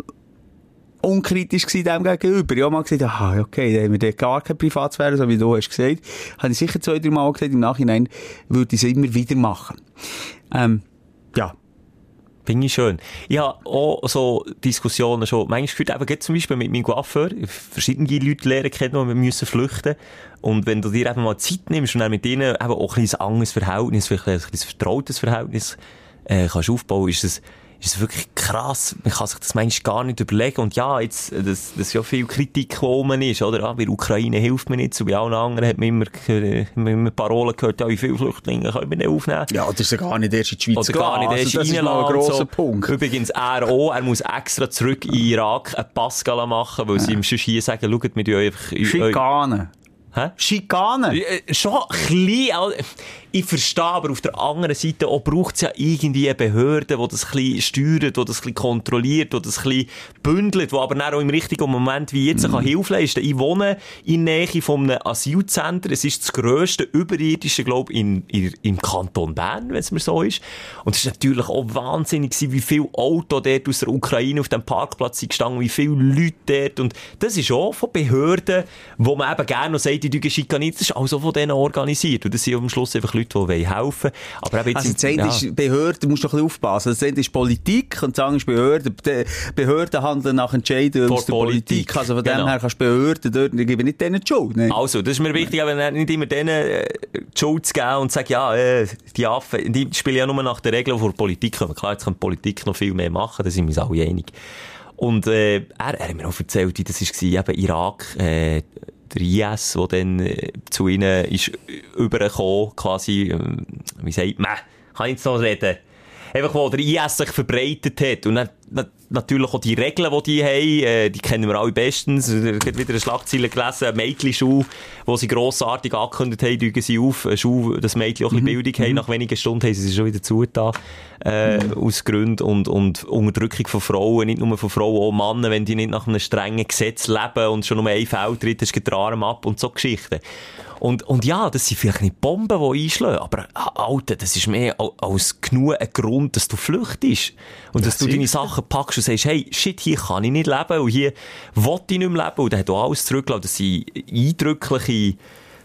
unkritisch gewesen dem gegenüber. Ich habe mal gesagt, aha, okay, da haben wir gar keine Privatsphäre, so wie du hast gesagt. Habe ich sicher zwei, drei Mal gesagt, im Nachhinein würde ich es immer wieder machen. Ähm, ja. Finde ich schön. Ich habe auch so Diskussionen schon manchmal geführt, eben zum Beispiel mit meinem Coiffeur, verschiedene Leute lernen kennen, die müssen flüchten. Und wenn du dir eben mal Zeit nimmst und dann mit ihnen eben auch ein anderes Verhältnis, vielleicht ein vertrautes Verhältnis, äh, kannst aufbauen, ist es, ist es wirklich krass. Man kann sich das manchmal gar nicht überlegen. Und ja, jetzt, das, das ist ja viel Kritik, rum ist, oder? Ah, bei der Ukraine hilft man nicht, so bei allen anderen hat man immer, äh, immer Parolen gehört, ja, wie viele Flüchtlinge können wir denn aufnehmen? Ja, das ist ja gar nicht erst in die Schweiz Oder gar nicht erst das ist mal ein grosser so. Punkt. Übrigens, er auch, er muss extra zurück in Irak einen Pass machen, weil sie ihm sonst hier sagen, schaut, mit euch einfach... Schikane. Hä? Schikane. Äh, Schon ein bisschen, also, ich verstehe, aber auf der anderen Seite auch braucht es ja irgendwie eine Behörde, die das ein bisschen steuert, die das ein bisschen kontrolliert, die das ein bisschen bündelt, die aber dann auch im richtigen Moment wie jetzt kann Hilfe leisten Ich wohne in Nähe von einem Asylzentrum. Es ist das grösste überirdische, glaube ich, in, in, im Kanton Bern, wenn es mir so ist. Und es ist natürlich auch wahnsinnig wie viele Autos dort aus der Ukraine auf dem Parkplatz sind gestanden, wie viele Leute dort. Und das ist auch von Behörden, wo man eben gerne noch sagt, die Deutsche Schikaniert, das ist also von denen organisiert. Und das sind am Schluss einfach Leute, die wollen helfen Aber eben jetzt Also, das eine ja. ist Behörden, du musst doch ein bisschen aufpassen. Das eine ist Politik und das andere ist Behörden. Die Behörden handeln nach Entscheidungen Vor aus der Politik. Politik. Also von Genau. dem her kannst du Behörden dort, ich gebe nicht denen die Schuld. Nein. Also, das ist mir wichtig, aber nicht immer denen äh, die Schuld zu geben und zu sagen, ja, äh, die Affen, die spielen ja nur nach den Regeln von der Politik. kommen. Klar, jetzt kann die Politik noch viel mehr machen, da sind wir uns alle einig. Und äh, er, er hat mir auch erzählt, wie das war, eben Irak, äh, der IS, der dann äh, zu ihnen ist übergekommen, quasi, ähm, wie sagt man, kann ich jetzt noch reden? Einfach, wo der IS sich verbreitet hat. Und dann natürlich auch die Regeln, die die haben, äh, die kennen wir alle bestens. Ich habe wieder eine Schlagzeile gelesen, Mädchenschuh, wo sie grossartig angekündigt haben, dügen sie auf, ein Schuh, das Mädchen auch ein bisschen Bildung haben. Nach wenigen Stunden haben sie sich schon wieder zugetan, äh, aus Gründen und, und Unterdrückung von Frauen, nicht nur von Frauen, auch Männer, wenn die nicht nach einem strengen Gesetz leben und schon nur ein Feldtritt ist, geht der Arm ab und so Geschichten. Und, und ja, das sind vielleicht nicht Bomben, die einschlagen, aber, ah, Alter, das ist mehr al- als genug ein Grund, dass du flüchtest. Und dass du deine Sachen packst und sagst, hey, shit, hier kann ich nicht leben und hier will ich nicht mehr leben. Und dann hat auch alles zurückgelassen. Das sind eindrückliche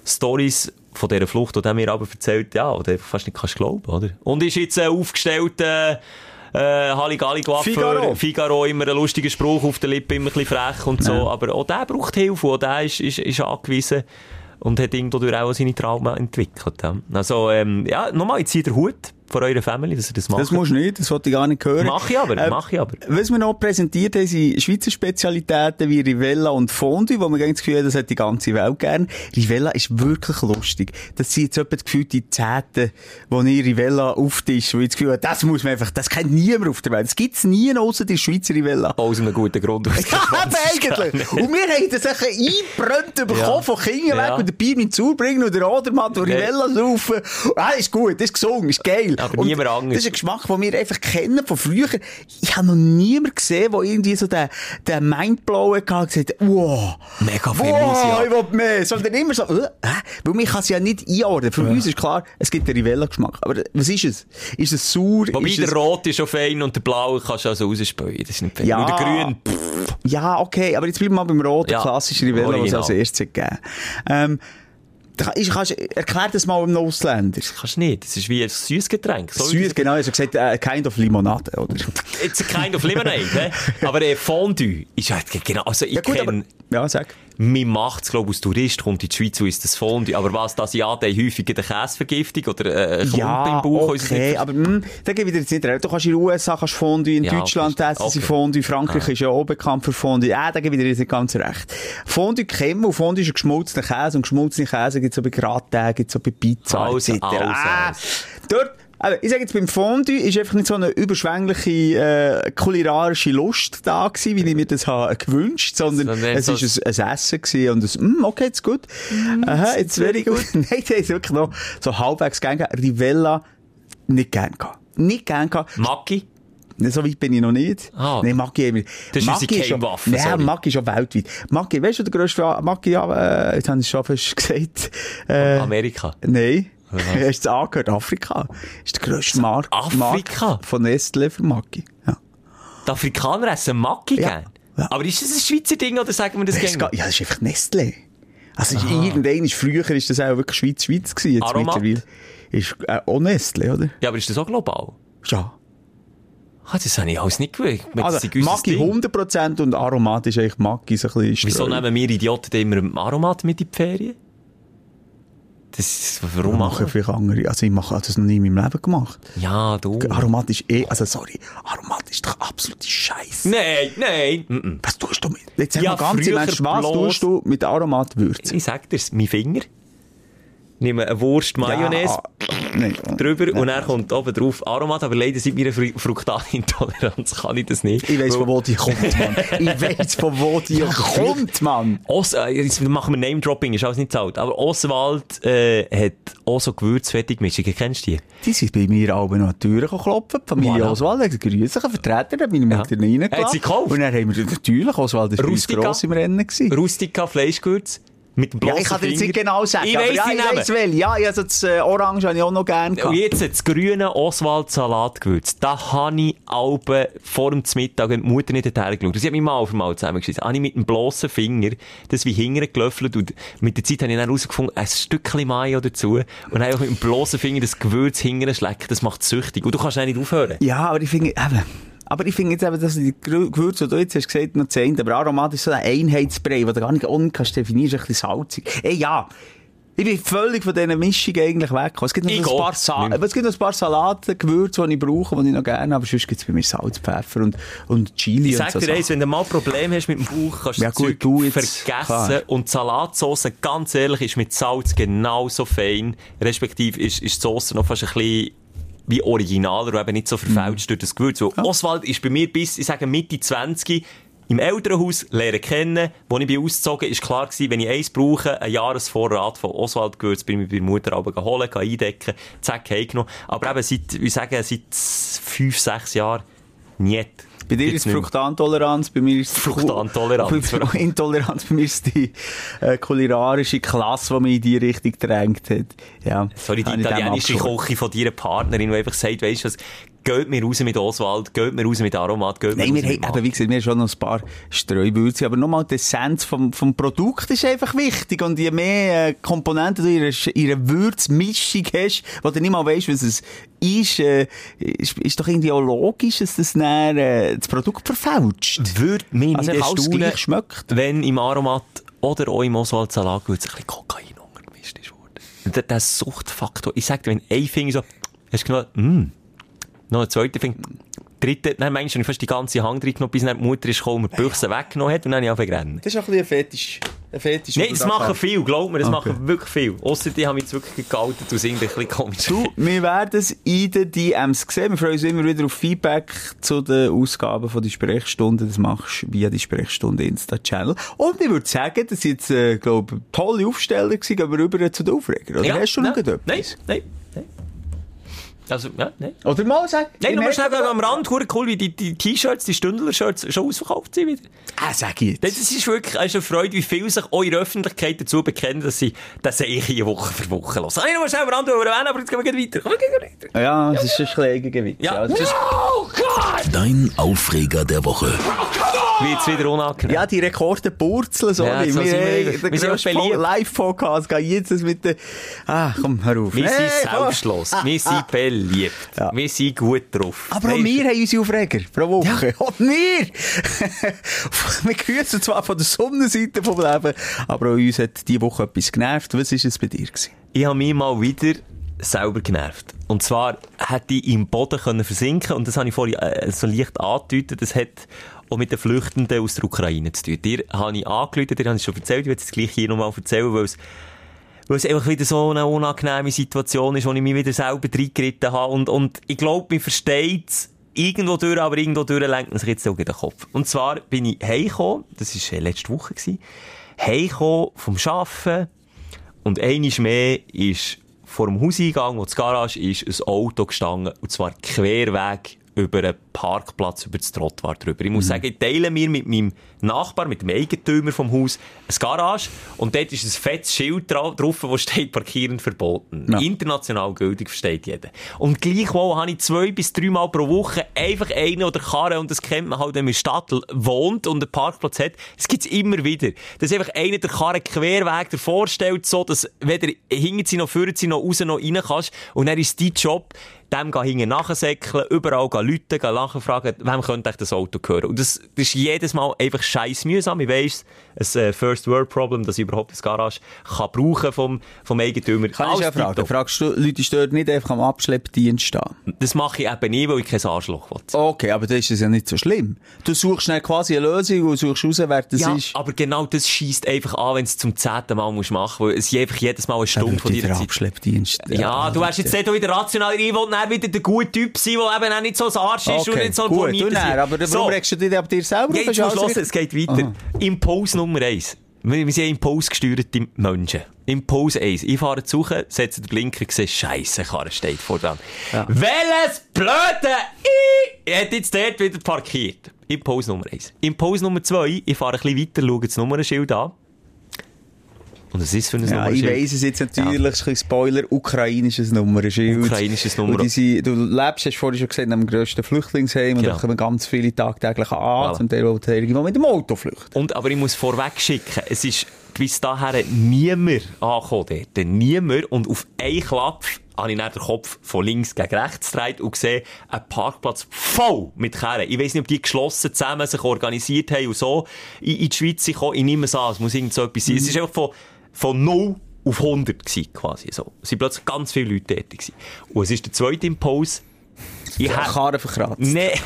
Stories von dieser Flucht, die mir aber erzählt, ja, oder fast nicht kannst glauben, oder? Und ist jetzt äh, aufgestellt, äh, äh, Halligalli Figaro. Figaro, immer ein lustiger Spruch auf der Lippe, immer ein bisschen frech und so. Aber auch der braucht Hilfe, auch der ist, ist, ist angewiesen und hat irgendwo auch seine Trauma entwickelt. Ja. Also, ähm, ja, nochmal, jetzt zieht der Hut von eurer Family, dass ihr das macht. Das musst du nicht, das wollte ich gar nicht hören. Mach ich aber, Ähm, mach ich aber. Was wir noch präsentiert haben, sind Schweizer Spezialitäten wie Rivella und Fondue, wo man das Gefühl hat, das hat die ganze Welt gern. Rivella ist wirklich lustig. Das sind jetzt etwa gefühlt die Zehnten, wo ich Rivella auftische, wo ich das Gefühl habe, das muss man einfach, das kennt niemand auf der Welt. Das gibt's nie außer die Schweizer Rivella. Aus einem guten Grund. der Ja, eigentlich. Und wir haben das ein eingebrannt bekommen Ja. von Kindern weg Ja. und den Bier mit zubringen und der Odermann, der Nee. Rivella saufen. Ah, ist gut, ist gesungen, ist geil. Aber Und niemand anders. Das ist ein Geschmack, den wir einfach kennen von früher. Ich habe noch niemanden gesehen, der irgendwie so den, den Mindblow hatte und gesagt wow. Mega viel wow, ja. ich will mehr. Sondern immer so, äh? Weil man kann es ja nicht einordnen. Für uns ist klar, es gibt einen Rivella-Geschmack. Aber was ist es? Ist es sauer? Wobei ist der es... Rot ist schon fein und der Blaue kannst du also rausspülen. Das ist nicht fein. Ja. Und der Grün, pff, Ja, okay, aber jetzt bleiben wir mal beim roten, Ja, klassischen Rivella, was es als erstes gegeben ähm, ist, kannst, erklär das mal einem Ausländer. kannst du nicht. Das ist wie ein süßes Getränk. So Süß, genau, also gesagt, äh, kind of Limonade, oder? It's a kind of lemonade, hä? Aber äh, Fondue ist halt genau, also ich Ja gut, aber, kenne, ja, sag. Man macht es, glaube ich, als Tourist, kommt in die Schweiz und isst das Fondue. Aber was das ja, der häufig eine Käsevergiftung oder äh, Klumpen Ja, im Bauch. okay, nicht- aber hm, da gebe ich dir jetzt nicht recht. Du kannst in den USA kannst Fondue, in Ja, Deutschland essen sie Okay. Fondue, Frankreich Ah. ist ja auch bekannt für Fondue. Ja, da gebe ich dir jetzt nicht ganz recht. Fondue kennen wir, Fondue ist ein geschmolzener Käse, und geschmolzene Käse gibt es auch bei Gratin, gibt es auch bei Pizza, Also, etc. also, ah, also. dort, aber ich sage jetzt, beim Fondue ist einfach nicht so eine überschwängliche, äh, kulinarische Lust da gewesen, wie ich mir das habe gewünscht, sondern Sondern es so- ist ein, ein Essen gewesen und ein, mm, okay, jetzt gut. Aha, jetzt very gut. Nein, das ist wirklich noch so halbwegs gern gehabt. Rivella nicht gern gehabt. Nicht gern gehabt. Maggi? So weit bin ich noch nicht. Ah. Nein, Maggi haben wir. Das ist unsere schon- Geheimwaffe, Nein. Maggi ist schon weltweit. Maggi, weißt du, der grösste Maggi, äh, jetzt habe ich es schon fast gesagt. Äh, Amerika. Nein. Hast du es angehört? Afrika. Ist der grösste Markt. Afrika? Markt von Nestle für Maggi. Ja. Die Afrikaner essen Maggi Ja. gern. Ja. Aber ist das ein Schweizer Ding oder sagen wir das gerne? Ja, das ist einfach Nestle. Also, ist irgendwann ist früher ist das auch wirklich Schweiz, Schweiz gewesen. Jetzt Aromat? mittlerweile ist äh, auch Nestle, oder? Ja, aber ist das auch global? Ja. Ah, das habe ich alles nicht gewusst. Also, Maggi Ding. 100% und Aromat ist eigentlich Maggi so ein bisschen Wieso nehmen wir Idioten immer Aromat mit in die Ferien? Das ist, warum Ich mache machen wir? vielleicht andere. Also ich mache habe das noch nie in meinem Leben gemacht. Ja, du. Aromat ist eh, also sorry, Aromat ist doch absolute Scheiße. Nein, nein. mm, mm. Was tust du mit? Jetzt sag Ja, mal ganz im Ernst, was tust du mit Aromat würzen? Ich sag dir's, mein Finger. Nimm eine Wurst Mayonnaise Ja, nein. drüber und dann kommt oben drauf Aromat, aber leider seit meiner Fru- Fruktanintoleranz kann ich das nicht. Ich weiss, Weil- von wo die kommt, Mann. Ich weiss, von wo die kommt, Mann. Os äh, jetzt machen wir Name-Dropping, ist alles nicht zahlt. Aber Oswald äh, hat auch so Gewürzfertigmischungen, kennst du die? Die sind bei mir alle noch an die Tür klopfen. Die Familie Voilà. Oswald hat grüßen, einen Vertreter, hat meine Mutter Ja. reingelassen. Hat sie gekauft? Und dann haben wir natürlich, Oswald ist bei uns gross im Rennen gewesen. Rustica Fleischgewürz mit dem Ja, ich kann dir jetzt nicht genau sagen, Ich weiss ja, ich weiss wel. Ja, also das äh, Orange habe ich auch noch gerne Und gehabt. jetzt das grüne Oswald Salatgewürz. Da habe ich Alben vor dem Mittag, die Mutter nicht hergeschaut. Sie hat mich mal auf einmal zusammengeschissen. Habe ich mit dem bloßen Finger das wie hinten gelöffelt und mit der Zeit habe ich dann herausgefunden, ein Stückchen Mayo dazu und einfach mit dem bloßen Finger das Gewürz hinten schlecken. Das macht süchtig. Und du kannst nicht aufhören. Ja, aber ich finde, eben, aber ich finde jetzt eben, dass die Gewürze, die du jetzt hast gesagt, noch zehn, aber Aromat ist so ein Einheitsbrei, wo du gar nicht ohne kannst definieren, ist ein bisschen salzig. Ey, ja. Ich bin völlig von dieser Mischung eigentlich weg. Es gibt noch Ich ein paar, Sa es gibt noch ein paar Salate, Gewürze, die ich brauche, die ich noch gerne habe, aber sonst gibt es bei mir Salz, Pfeffer und, und Chili Ich sag so dir eins, wenn du mal Probleme hast mit dem Bauch, kannst du Ja, das gut, du vergessen. klar. Und Salatsauce, ganz ehrlich, ist mit Salz genauso fein. Respektive ist, ist die Sauce noch fast ein bisschen wie originaler und eben nicht so verfälscht durch das Gewürz. Weil Oswald ist bei mir bis, ich sage, Mitte 20 im Elternhaus lernen kennen. Als ich bin ausgezogen ist klar gewesen, wenn ich eins brauche, ein Jahresvorrat von Oswald Gewürz, bin ich bei meiner Mutter aber geholt, eindecken, zack, heimgenommen. Aber eben seit, ich sage, seit fünf, sechs Jahren nicht. Bei dir Gibt's ist mehr. Fruktantoleranz, bei mir ist es Fruktantoleranz. Intoleranz, bei mir ist die äh, kulinarische Klasse, die mich in die Richtung gedrängt hat. Ja, Sorry, die italienische. Küche von deiner Partnerin, die einfach sagt, weisst du was, geht mir raus mit Oswald, geht mir raus mit Aromat, geht mir Nein, raus wir mit haben, eben, wie gesagt, wir haben schon noch ein paar Streuwürze, aber nochmal, die Essenz vom, vom Produkt ist einfach wichtig. Und je mehr äh, Komponenten du in einer, in einer Würzmischung hast, wo du nicht mal weißt, was es ist, äh, ist, ist doch irgendwie auch logisch, dass das dann, äh, das Produkt verfälscht. Würde mich Also nicht erstaunen, schmeckt. wenn im Aromat oder auch im Oswald Salat ein bisschen Kokain untergemischt ist. Der, der Suchtfaktor. Ich sag dir, wenn ein Finger so, hast du gedacht, mm, noch ein zweiter Finger, dritter, dann manchmal habe ich fast die ganze Hand drin genommen, bis dann die Mutter ist gekommen und mir die Büchse weggenommen hat und dann habe ich angefangen. Das ist auch ein bisschen ein Fetisch. Ein Fetisch Nein, das machen kannst. viel, glaub mir, das Okay. machen wirklich viel. Ausser die haben mich jetzt wirklich gehalten und sind ein bisschen komisch. Du, wir werden es in den DMs sehen. Wir freuen uns immer wieder auf Feedback zu den Ausgaben von die Sprechstunde. Das machst du via die Sprechstunde Insta-Channel. Und ich würde sagen, das war jetzt, äh, glaube eine tolle Aufstellung wir rüber zu den Aufreger. Oder hast du noch nein, etwas? nein, nein, nein. Also, ja, nein. Oder mal sagen. Nein, nur schnell am Rand, hure cool, wie die, die T-Shirts, die Stündler-Shirts schon ausverkauft sind wieder. Ah, sag ich Das jetzt. ist wirklich es ist eine Freude, wie viele sich auch in der Öffentlichkeit dazu bekennen, dass sie das ich hier Woche für Woche los. Ich nur schnell am Rand aber jetzt gehen wir gleich weiter. Komm, wir gehen weiter. Ja, das ist ein Schlägergewicht. Ja, das ist Dein Aufreger der Woche. Wird's wieder unangenehm. ja, die Rekorde purzeln, sorry. Ja, so wir sind wir sind beliebt. Live-Podcast. Gehen jetzt das mit der... Ah, komm, hör auf. Wir sind Hey, selbstlos. Wir sind beliebt. Ja. Wir sind gut drauf. Aber auch wir haben unsere Aufreger pro Woche. Auch wir! wir grüßen zwar von der Sonnenseite vom Leben, aber auch uns hat diese Woche etwas genervt. Was war es bei dir? Gewesen? Ich habe mich mal wieder selber genervt. Und zwar hätte ich im Boden können versinken und das habe ich vorhin äh, so leicht angedeutet, das hat auch mit den Flüchtenden aus der Ukraine zu tun. Dir habe ich angeläutet, dir habe ich schon erzählt, ich will es gleich hier nochmal erzählen, weil es weil es einfach wieder so eine unangenehme Situation ist, wo ich mich wieder selber reingeritten habe. Und, und ich glaube, man versteht es irgendwo durch, aber irgendwo durch lenkt man sich jetzt auch in den Kopf. Und zwar bin ich heimgekommen, das war äh, letzte Woche, heimgekommen vom Arbeiten und einiges mehr ist vor dem Hauseingang, wo das Garage ist, ein Auto gestanden, und zwar querweg über einen Parkplatz, über das Trottoir drüber. Ich muss sagen, ich teile mir mit meinem Nachbar, mit dem Eigentümer vom Haus, ein Garage, und dort ist ein fettes Schild dra drauf, wo steht parkieren verboten. Ja. International gültig, versteht jeder. Und gleichwohl habe ich zwei bis dreimal pro Woche einfach eine oder Karre, und das kennt man halt, wenn man in der Stadt wohnt und einen Parkplatz hat. Das gibt's immer wieder. Dass einfach einer der Karre querweg davor stellt, so dass weder hinten sie noch vorne sie noch raus noch rein kannst. Und dann ist dein Job, dem hinten nachsäckeln, überall Leute, lachen, fragen, wem könnte echt das Auto gehören? Und das, das ist jedes Mal einfach scheiß mühsam. Ich weiss, ein äh, First World Problem, dass ich überhaupt das Garage kann brauchen vom, vom Eigentümer. Kann ich Alles ja fragen? Fragst du, Leute stört nicht einfach am Abschleppdienst stehen? Das mache ich eben nicht, weil ich kein Arschloch will. Okay, aber das ist ja nicht so schlimm. Du suchst dann quasi eine Lösung und suchst raus, wer das ja, ist. aber genau das schießt einfach an, wenn du es zum zehnten Mal musst machen musst, weil es einfach jedes Mal eine Stunde von deiner Zeit. Abschleppdienst. Ja, du hast jetzt nicht wieder rational, ich will dann wieder der gute Typ sein, der eben auch nicht so ein Arsch ist und Okay, nicht so ein gut, du dann, aber So. warum regst du dich ab dir selber Ja, jetzt musst du alles hören, es geht weiter. Impuls Nummer eins. Wir wir sind impulsgesteuerte Menschen. Impuls eins. Ich fahre zu suchen, setze den Blinker, sehe, scheisse, Karre steht vor dran. Welches blöde I hat jetzt dort wieder parkiert? Impuls Nummer eins. Impuls Nummer zwei. Ich fahre ein bisschen weiter, schaue das Nummernschild an. Und was ist für ein Ja, ich Nummernschild? weiss es jetzt natürlich, ein bisschen Spoiler, ukrainisches Nummernschild. Ukrainisches Nummer. Und die sind, du lebst, hast vorhin schon gesagt, am grössten Flüchtlingsheim und Genau. da kommen ganz viele tagtäglich an, Voilà. zum Teil auch irgendwo mit dem Auto flüchten. Und, aber ich muss vorweg schicken, es ist bis dahin niemand angekommen dort. Niemand. Und auf einen Klapp habe ich dann den Kopf von links gegen rechts gedreht und gesehen, einen Parkplatz voll mit Kerren. Ich weiss nicht, ob die geschlossen zusammen sich organisiert haben und so in, in die Schweiz gekommen. Ich nehme es an, es muss irgend so etwas sein. Es ist einfach von, von 0 auf 100 gewesen, quasi so. Es sind plötzlich ganz viele Leute dort gewesen. Und es ist der zweite Impuls. Ich hätte- Karren verkratzt. Nee.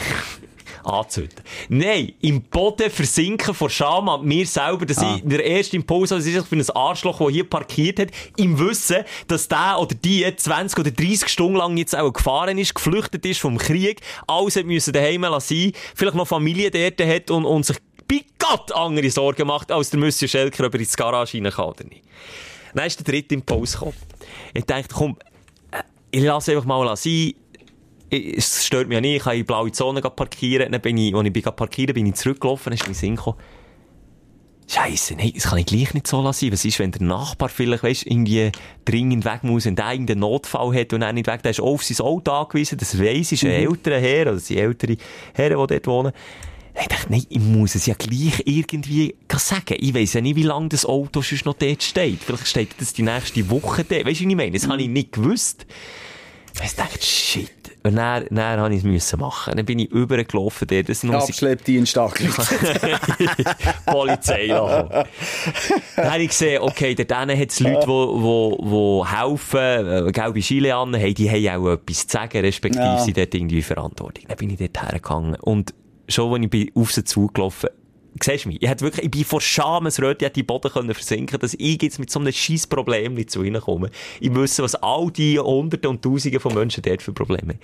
anzünden. Nein, im Boden versinken vor Scham an mir selber, dass Ah. ich der erste Impuls habe, das ist für ein Arschloch, der hier parkiert hat, im Wissen, dass der oder die 20 oder 30 Stunden lang jetzt auch gefahren ist, geflüchtet ist vom Krieg, alles hat müssen daheim sein, vielleicht noch Familie dort hat und, und sich bei Gott andere Sorgen macht, als der Monsieur Schelker, ob er ins Garage rein kann oder nicht. Dann ist der dritte Impuls gekommen. Ich dachte, komm, äh, ich lasse einfach mal sein. Es stört mich ja nicht, ich kann in die blaue Zone parkieren. Dann bin ich, als ich parkieren bin ich zurückgelaufen, dann ist mir Sinn gekommen. Scheisse, nein, das kann ich gleich nicht so lassen. Was ist, wenn der Nachbar vielleicht, weißt, irgendwie dringend weg muss, wenn der irgendeinen Notfall hat und er nicht weg, der ist auf sein Auto angewiesen, das weiss, ist ein älterer Herr, oder sind ältere Herren, die dort wohnen. Ich dachte, nein, ich muss es ja gleich irgendwie sagen. Ich weiss ja nicht, wie lange das Auto sonst noch dort steht. Vielleicht steht das die nächste Woche dort. Weißt du, was ich meine? Das habe ich nicht gewusst. Ich dachte, shit. Und dann, dann habe ich es machen. Dann bin ich übergelaufen dort. Das sind Abschleppdienst. Polizei lassen. Dann habe ich gesehen, okay, dort hat es Leute, die wo, wo helfen, gelbe Chile an, hey, die haben auch etwas zu sagen, respektive Ja. sind dort irgendwie Verantwortung. Dann bin ich dort hergegangen. Und schon, als ich bin auf sie zugelaufen Siehst du mich? Ich hätte wirklich, ich bin vor Scham ein Rötchen, hätte die Boden können versinken, dass ich jetzt mit so einem scheiß Problem zu ihnen komme. Ich wüsste, was all die Hunderte und Tausende von Menschen dort für Probleme haben.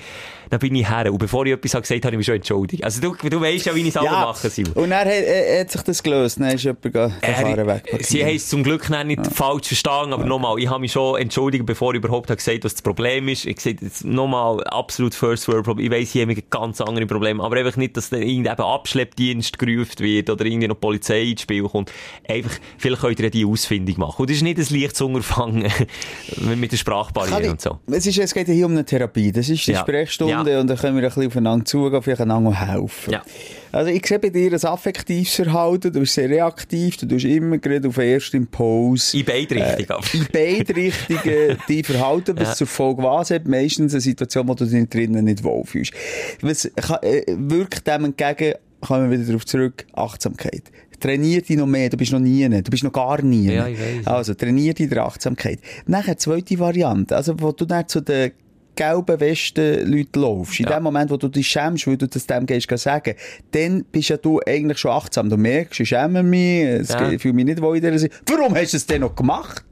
Dann bin ich her. Und bevor ich etwas gesagt habe, habe ich mich schon entschuldigt. Also du, du weißt ja, wie ich es alle mache, Simon. Und dann hat, äh, hat sich das gelöst. Dann ist jemand ge- gefahren weg. Er, sie haben es zum Glück nicht falsch verstanden, aber nochmal, ich habe mich schon entschuldigt, bevor ich überhaupt habe gesagt was das Problem ist. Ich gesagt, jetzt nochmal, absolut First World Problem. Ich weiss, hier haben ganz andere Probleme, aber einfach nicht, dass dann irgendwie eben Abschleppdienst gerufen wird oder irgendwie noch die Polizei ins Spiel kommt. Einfach, vielleicht könnt ihr die Ausfindung machen. Und das ist nicht ein leichtes Unterfangen mit der Sprachbarriere und so. es, ist, es geht hier um eine Therapie. Das ist die Ja. Sprechstunde Ja. und da können wir ein bisschen aufeinander zugehen, vielleicht einander helfen. Ja. Also ich sehe bei dir ein affektives Verhalten, du bist sehr reaktiv, du tust immer gerade auf den ersten Impuls. In beide Richtungen. aber. in beide Richtungen die verhalten, was Ja. zur Folge was hat. Meistens eine Situation, wo du dich drinnen nicht wohlfühlst. Was kann, äh, wirkt dem entgegen, kommen wir wieder darauf zurück, Achtsamkeit. Trainier dich noch mehr, du bist noch nie, du bist noch gar nie. Ja, ich weiss. Also, trainier dich der Achtsamkeit. Nachher, zweite Variante, also, wo du dann zu den gelben Westen Leuten laufst, in Ja. dem Moment, wo du dich schämst, weil du das dem gehst sagen, dann bist ja du eigentlich schon achtsam. Du merkst, ich schäme mich, es Ja. fühle mich nicht wohl in dieser. Warum hast du es denn noch gemacht?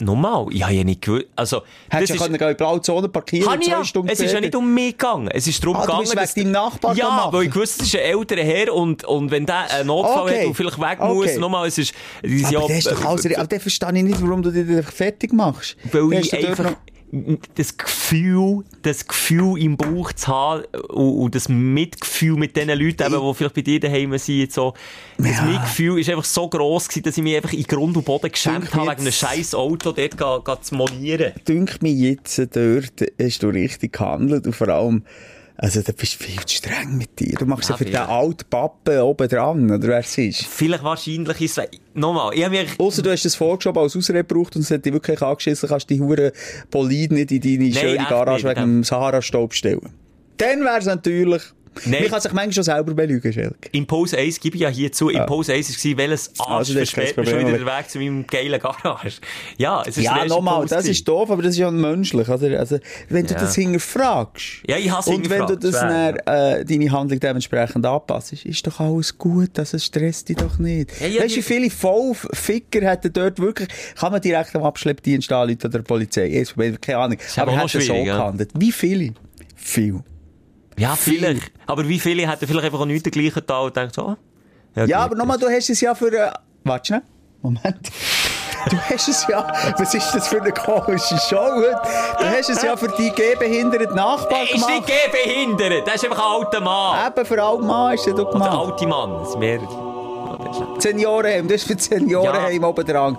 Nochmal, ich habe ja nicht gewusst, also, Hättest du ja können in die blaue Zone parkieren, Kann zwei ja. Stunden Es ist ja nicht um mich gegangen. Es ist darum Ah, du gegangen, bist wegen deinem Nachbar Ja, machen. weil ich wusste, es ist ein älterer Herr und, und wenn der einen Notfall Okay. hat und vielleicht weg Okay. muss, nochmal, es ist, Aber ja, doch alles, aber dann verstehe ich nicht, warum du dich fertig machst. weil ich du einfach das Gefühl, das Gefühl im Bauch zu haben und, und das Mitgefühl mit den Leuten, eben, die vielleicht bei dir daheim sind, so, das Ja. Mitgefühl ist einfach so gross gewesen, dass ich mich einfach in Grund und Boden geschämt habe, wegen einem scheiß Auto dort ga, ga zu monieren. noch, dünkt mir jetzt, dort hast du richtig gehandelt und vor allem, also du bist viel zu streng mit dir. Du machst ja, Ja, für den vielleicht. alten Pappen oben dran, oder wer es ist. Vielleicht wahrscheinlich ist es, nochmal, ich habe mich Ausser du hast das vorgeschoben als Ausrede gebraucht und es hat dich wirklich angeschissen, kannst die hure Polid nicht in deine schöne echt Garage nicht, wegen dem Sahara-Staub stellen. Dann wäre es natürlich... Nein. Man kann sich manchmal schon selber belügen, Schelke. Impuls 1 gebe ich ja hier zu. Impuls 1 war, welches Arsch Also, das kein versperrt mir schon wieder den Weg zu meinem geilen Garage. Ja, es ist der Ja, nochmal, das ist doof, aber das ist ja menschlich, oder? Also, wenn du Ja. das hinterfragst. Ja, ich habe es Und wenn du das dann, äh, deine Handlung dementsprechend anpasst, ist doch alles gut, das stresst dich doch nicht. Ja, ja, weißt du, wie viele Vollficker hätten dort wirklich, kann man direkt am Abschleppdienst anrufen oder der Polizei? Keine Ahnung. aber Aber hätten so ja. gehandelt. Wie viele? Viel. Ja, viel. vielleicht. Aber wie viele hätten vielleicht einfach auch nichts dergleichen da und denkt so, ah, Ja, gut. aber nochmal, du hast es ja für, äh, warte schnell. Moment. Du hast es ja, was ist das für eine komische Show? Du hast es ja für die gehbehinderten Nachbarn Ist nicht gemacht. gehbehindert, das ist einfach ein alter Mann. Eben, für alle Mann ist er doch Oder gemacht. alte Mann, das ist mehr... Ja, Seniorenheim, das ist für die Seniorenheim oben dran.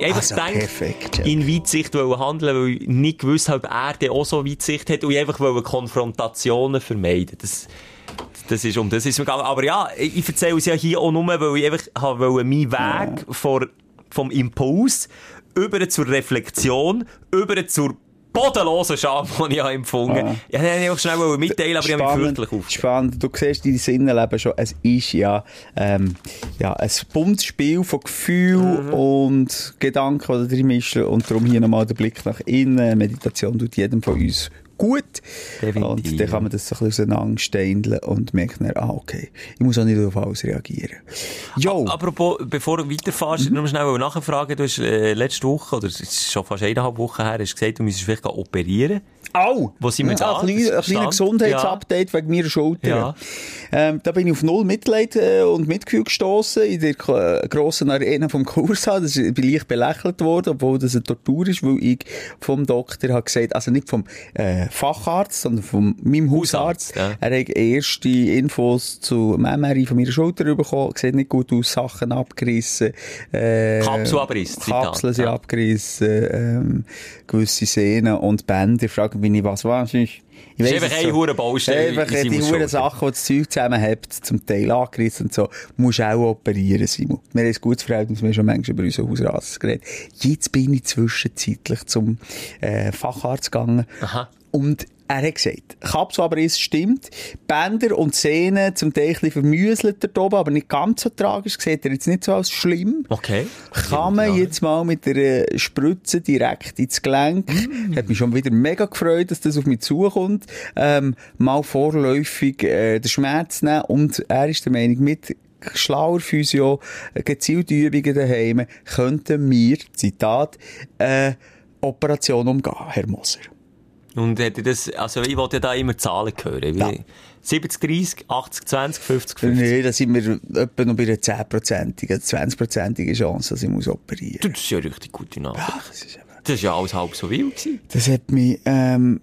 Ich habe Also, gedacht, perfekt, Jack. in Weitsicht handeln, weil ich nicht gewusst habe, ob er dann auch so Weitsicht hat und ich einfach Konfrontationen vermeiden. Das, das ist, um das ist mir gegangen. Aber ja, ich, erzähle es ja hier auch nur, weil ich einfach habe meinen Weg vor, vom Impuls über zur Reflexion, über zur bodenlosen Scham, die ich empfunden habe. Ja, den wollte ich auch schnell mitteilen, aber ich habe mich fürchterlich auf. spannend. Du siehst deine Sinnenleben schon. Es ist ja, ähm, ja ein buntes Spiel von Gefühl Mhm. und Gedanken, die drin mischen. Und darum hier nochmal der Blick nach innen. Meditation tut jedem von uns gut. Definitiv. Und dann kann man das so ein bisschen auseinandersteindeln und merkt dann, ah, okay, ich muss auch nicht auf alles reagieren. Jo, Apropos, bevor du weiterfährst, nur schnell nachfragen. Du hast äh, letzte Woche, oder es ist schon fast eineinhalb Wochen her, hast gesagt, du müsstest vielleicht operieren. Au! Wo sind wir jetzt ja, an? ein kleiner Stand? Gesundheitsupdate wegen meiner Schulter. Ja. Ähm, da bin ich auf null Mitleid äh, und Mitgefühl gestossen in der äh, grossen Arena vom Kursaal. Das ist, bin leicht belächelt worden, obwohl das eine Tortur ist, weil ich vom Doktor habe gesagt, also nicht vom äh, Facharzt, sondern von meinem Hausarzt. Ja. Er hat erste Infos zu MRI von meiner Schulter bekommen, sieht nicht gut aus, Sachen abgerissen. Äh, Kapselabriss, Zitat, Kapseln sind ja. abgerissen, ähm, gewisse Sehnen und Bänder. Fragen mich, was was ist. Ich ist weiss einfach eine hure Baustelle Einfach in die hure. Sachen, die das Zeug zusammenhabt, zum Teil angerissen und so, musst du auch operieren, Simon. Wir haben ein gutes Verhältnis, wir haben schon manchmal über unseren Hausarzt geredet. Jetzt bin ich zwischenzeitlich zum äh, Facharzt gegangen. Aha. Und er hat gesagt, Kapselabriss stimmt, Bänder und Sehnen zum Teil ein bisschen vermüselt dort oben, aber nicht ganz so tragisch, sieht er jetzt nicht so als schlimm. Okay. Kann man jetzt mal mit der Spritze direkt ins Gelenk, hat mich schon wieder mega gefreut, dass das auf mich zukommt, ähm, mal vorläufig äh, den Schmerz nehmen. Und er ist der Meinung, mit schlauer Physio, äh, gezielte Übungen daheim, könnten wir, Zitat, äh, Operation umgehen, Herr Moser. Und hätte das, also ich wollte ja da immer Zahlen hören. Wie Ja. 70, 30, 80, 20, 50, 50. Nee, da sind wir etwa noch bei einer 10%igen, 20%igen Chance, dass ich muss operieren muss. Das ist ja richtig gute Nachricht. Das ist eben- Das ist ja alles halb so wild gewesen. Das hat mich ähm,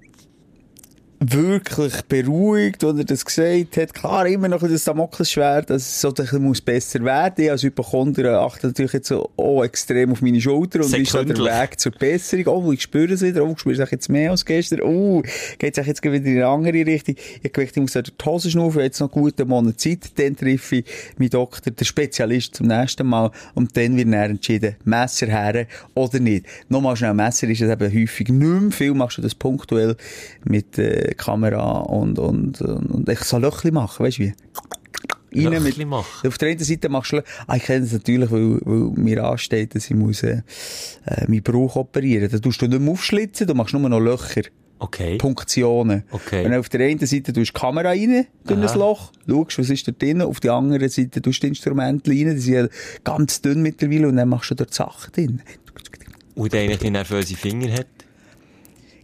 wirklich beruhigt, als er das gesagt hat. Klar, immer noch das Damoklesschwert, dass es so ein bisschen muss besser werden. Ich als Hypochonder achte natürlich jetzt so, auch extrem auf meine Schulter und wie ist der. Weg zur Besserung. Oh, ich spüre es wieder. Oh, ich spüre es jetzt mehr als gestern. Oh, geht es jetzt wieder in eine andere Richtung. Ich gedacht, ich muss die Hose schnaufen, jetzt noch einen Monat Zeit. Dann treffe ich meinen Doktor, den Spezialist zum nächsten Mal und dann wird dann entschieden, Messer her oder nicht. Nochmal schnell, Messer ist es eben häufig nicht mehr viel, machst du das punktuell mit äh, Kamera und, und, und, und ich soll Löchli machen, weißt du wie? Rein Löchli machen? Auf der einen Seite machst du, ah, ich kenne das natürlich, weil, weil mir ansteht, dass ich muss, äh, meinen Bauch operieren. Da tust du nicht mehr aufschlitzen, du machst nur noch Löcher. Okay. Punktionen. Okay. Wenn du auf der einen Seite tust die Kamera rein, Aha. ein Loch, schaust, was ist da drin, auf der anderen Seite tust du die Instrumente rein, die sind ja ganz dünn mittlerweile, und dann machst du dort Sachen drin. Und der eigentlich nervöse Finger hat.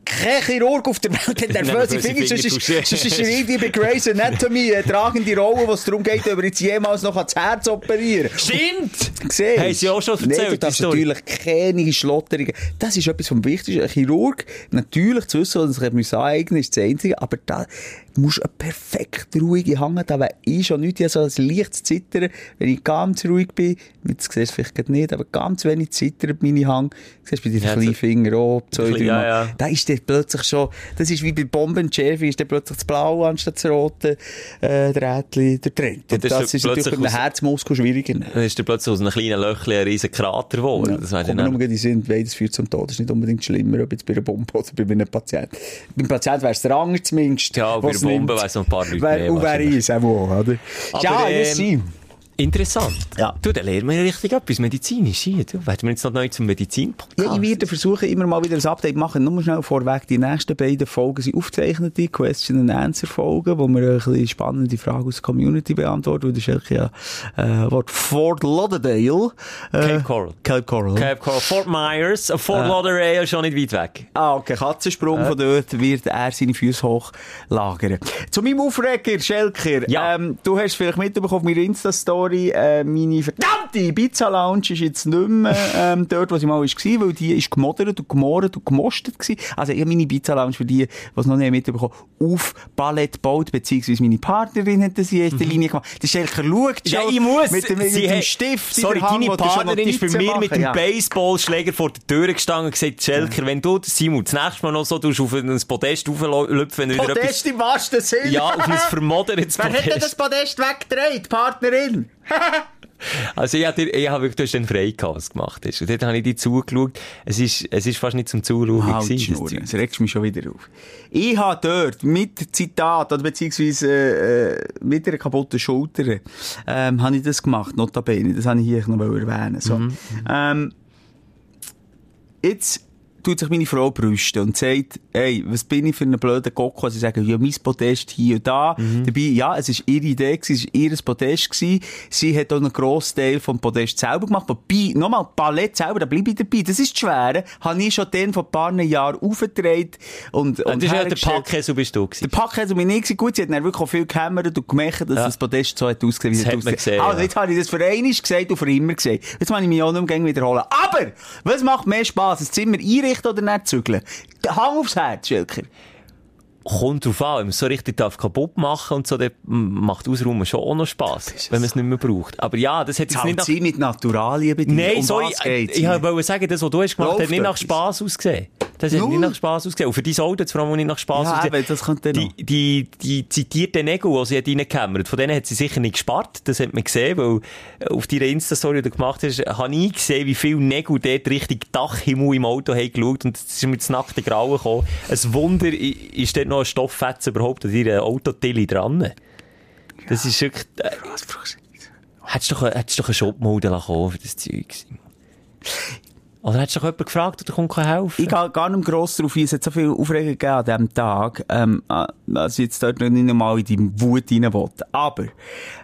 Kein Chirurg auf der Welt hat nervöse Finger, sonst ist, touché. sonst ist er irgendwie bei Grey's Anatomy eine tragende Rolle, wo es darum geht, ob er jetzt jemals noch das Herz operieren. Stimmt! Siehst? Haben sie auch schon Nee, erzählt, du die darfst natürlich keine Schlotterungen. Das ist etwas vom Wichtigsten. Ein Chirurg, natürlich zu wissen, was er sich aneignen ist das Einzige, aber da musst du eine perfekt ruhige Hand haben. Wäre ich schon nicht, ich habe so ein leichtes Zittern, wenn ich ganz ruhig bin. Jetzt siehst du es vielleicht nicht, aber ganz wenig zittert meine Hand. Du siehst bei den Ja, kleinen Fingern auch, zwei, drei ja, ja. Da ist der plötzlich schon, das ist wie bei Bombenschärfe, ist der plötzlich das Blaue anstatt das Rote, äh, Drähtchen, der Trend. Und das Das, ist ist natürlich einem aus- Herzmuskel schwieriger. Dann ist der plötzlich aus einem kleinen Löchchen ein riesen Krater geworden. das Kommen dann nur gerade in den Sinn, beides führt zum Tod. Das ist nicht unbedingt schlimmer, ob jetzt bei einer Bombe oder bei einem Patienten. Beim Patienten wäre es der Anger zumindest. Ja, Bombe es noch ein paar Leute mehr Und wer ist auch, oder? Aber, ja, ähm. Interessant. Ja. Du, dann lernen wir richtig etwas medizinisch hier. Du, werden wir jetzt noch neu zum Medizin-Podcast? Ja, ich werde versuchen, immer mal wieder ein Update machen. Nur schnell vorweg, die nächsten beiden Folgen sind aufgezeichnete Question and Answer Folgen, wo wir ein bisschen spannende Fragen aus der Community beantworten. Und das ist eigentlich ja, äh, Wort Fort Lauderdale. Äh, Cape Coral. Cape Coral. Cape Coral. Fort Myers, äh, Fort Lauderdale, schon nicht weit weg. Ah, okay, Katzensprung von dort wird er seine Füße hochlagern. Zu meinem Aufreger, Schelker. Ja. Ähm, du hast vielleicht mitbekommen auf meiner Insta-Story, äh, meine verdammte Ibiza-Lounge ist jetzt nicht mehr ähm, dort, wo sie mal war, weil die ist gemodert und gemordet und gemostet gewesen. Also ich habe meine Ibiza-Lounge für die, die es noch nicht mitbekommen auf Ballett gebaut, beziehungsweise meine Partnerin hat das in erster Linie gemacht. Der Schelker schaut Ja, ich muss. mit dem, mit sie dem Stift Sorry, Hand, deine Partnerin ist bei mir mit machen. dem Ja. Baseballschläger vor der Tür gestanden und gesagt, Schelker, wenn du, Simon, das nächste Mal noch so tust, auf ein Podest rauflüpfen, wenn du wieder etwas... Podest im wahrsten Sinne. Ja, auf ein vermodertes Wer hat denn das Podest. Podest weggedreht? Partnerin? Also ich habe wirklich, du hast den Freicast gemacht. Und dort habe ich dir zugeschaut. Es ist, es ist fast nicht zum Zuschauen Halt die gewesen, das Schnur, Zeug. das regt mich schon wieder auf. Ich habe dort mit Zitat, oder beziehungsweise äh, mit einer kaputten Schulter, ähm, habe ich das gemacht, notabene. Das habe ich hier noch erwähnen so. Ähm, jetzt tut sich meine Frau brüsten und sagt, ey, was bin ich für einen blöden Gocko? Sie sagen, ja, mein Podest hier und da. Dabei, ja, es ist ihre Idee gewesen, es war ihr Podest gewesen. Sie hat auch einen grossen Teil vom Podest selber gemacht. Wobei, nochmal, Ballett selber, da bleibe ich dabei. Das ist schwer. Habe ich schon den vor ein paar Jahren aufgetragen und, Und das ist ja der. Packkäse, bist du gewesen. Der Packkäse bin ich gewesen. Gut, sie hat dann wirklich auch viel gehämmert und gemerkt, dass Ja. das Podest so hat ausgesehen, wie es hat ausgesehen gesehen, Also, ja. jetzt habe ich das für einmal gesagt und für immer gesagt. Jetzt muss ich mich auch nicht mehr wiederholen. Aber, was macht mehr Spass? Das Zimmer einrichten oder nicht zügeln? Hang aufs Herz, Schilker. Kommt drauf an, wenn man so richtig darf kaputt machen und so, dann macht Ausräumen schon auch noch Spass, wenn man es nicht mehr braucht. Aber ja, das hat jetzt nicht nach... sie mit Naturalien bei dir? Nein, um was äh, geht's? ich wollte sagen, das, was du hast gemacht, Läuft hat nicht nach? Spass ausgesehen. Das hat Null? nicht nach Spass ausgesehen. Und für dein Auto hat es vor allem nicht nach Spass Ja, ausgesehen. eben, das könnte noch. die, die, die zitierten Nägel, die sie hat reingehämmert, von denen hat sie sicher nicht gespart. Das hat man gesehen, weil auf deiner Insta-Story, die du gemacht hast, habe ich gesehen, wie viele Nägel dort Richtung Dachhimmel im Auto haben geschaut und es ist mir das nackte Grauen gekommen. Ein Wunder, ist dort noch ein Stofffetz überhaupt an deiner Autotilly dran? Das ist wirklich... Äh, hättest du doch, hättest doch einen Shopmodell kommen für das Zeug. Simon? Oder hättest du doch jemanden gefragt, der dir kommt helfen Ich gehe gar nicht gross darauf ein. Es hat so viel Aufregung gegeben an diesem Tag, ähm, äh, dass ich jetzt dort noch nicht einmal in die Wut rein will. Aber,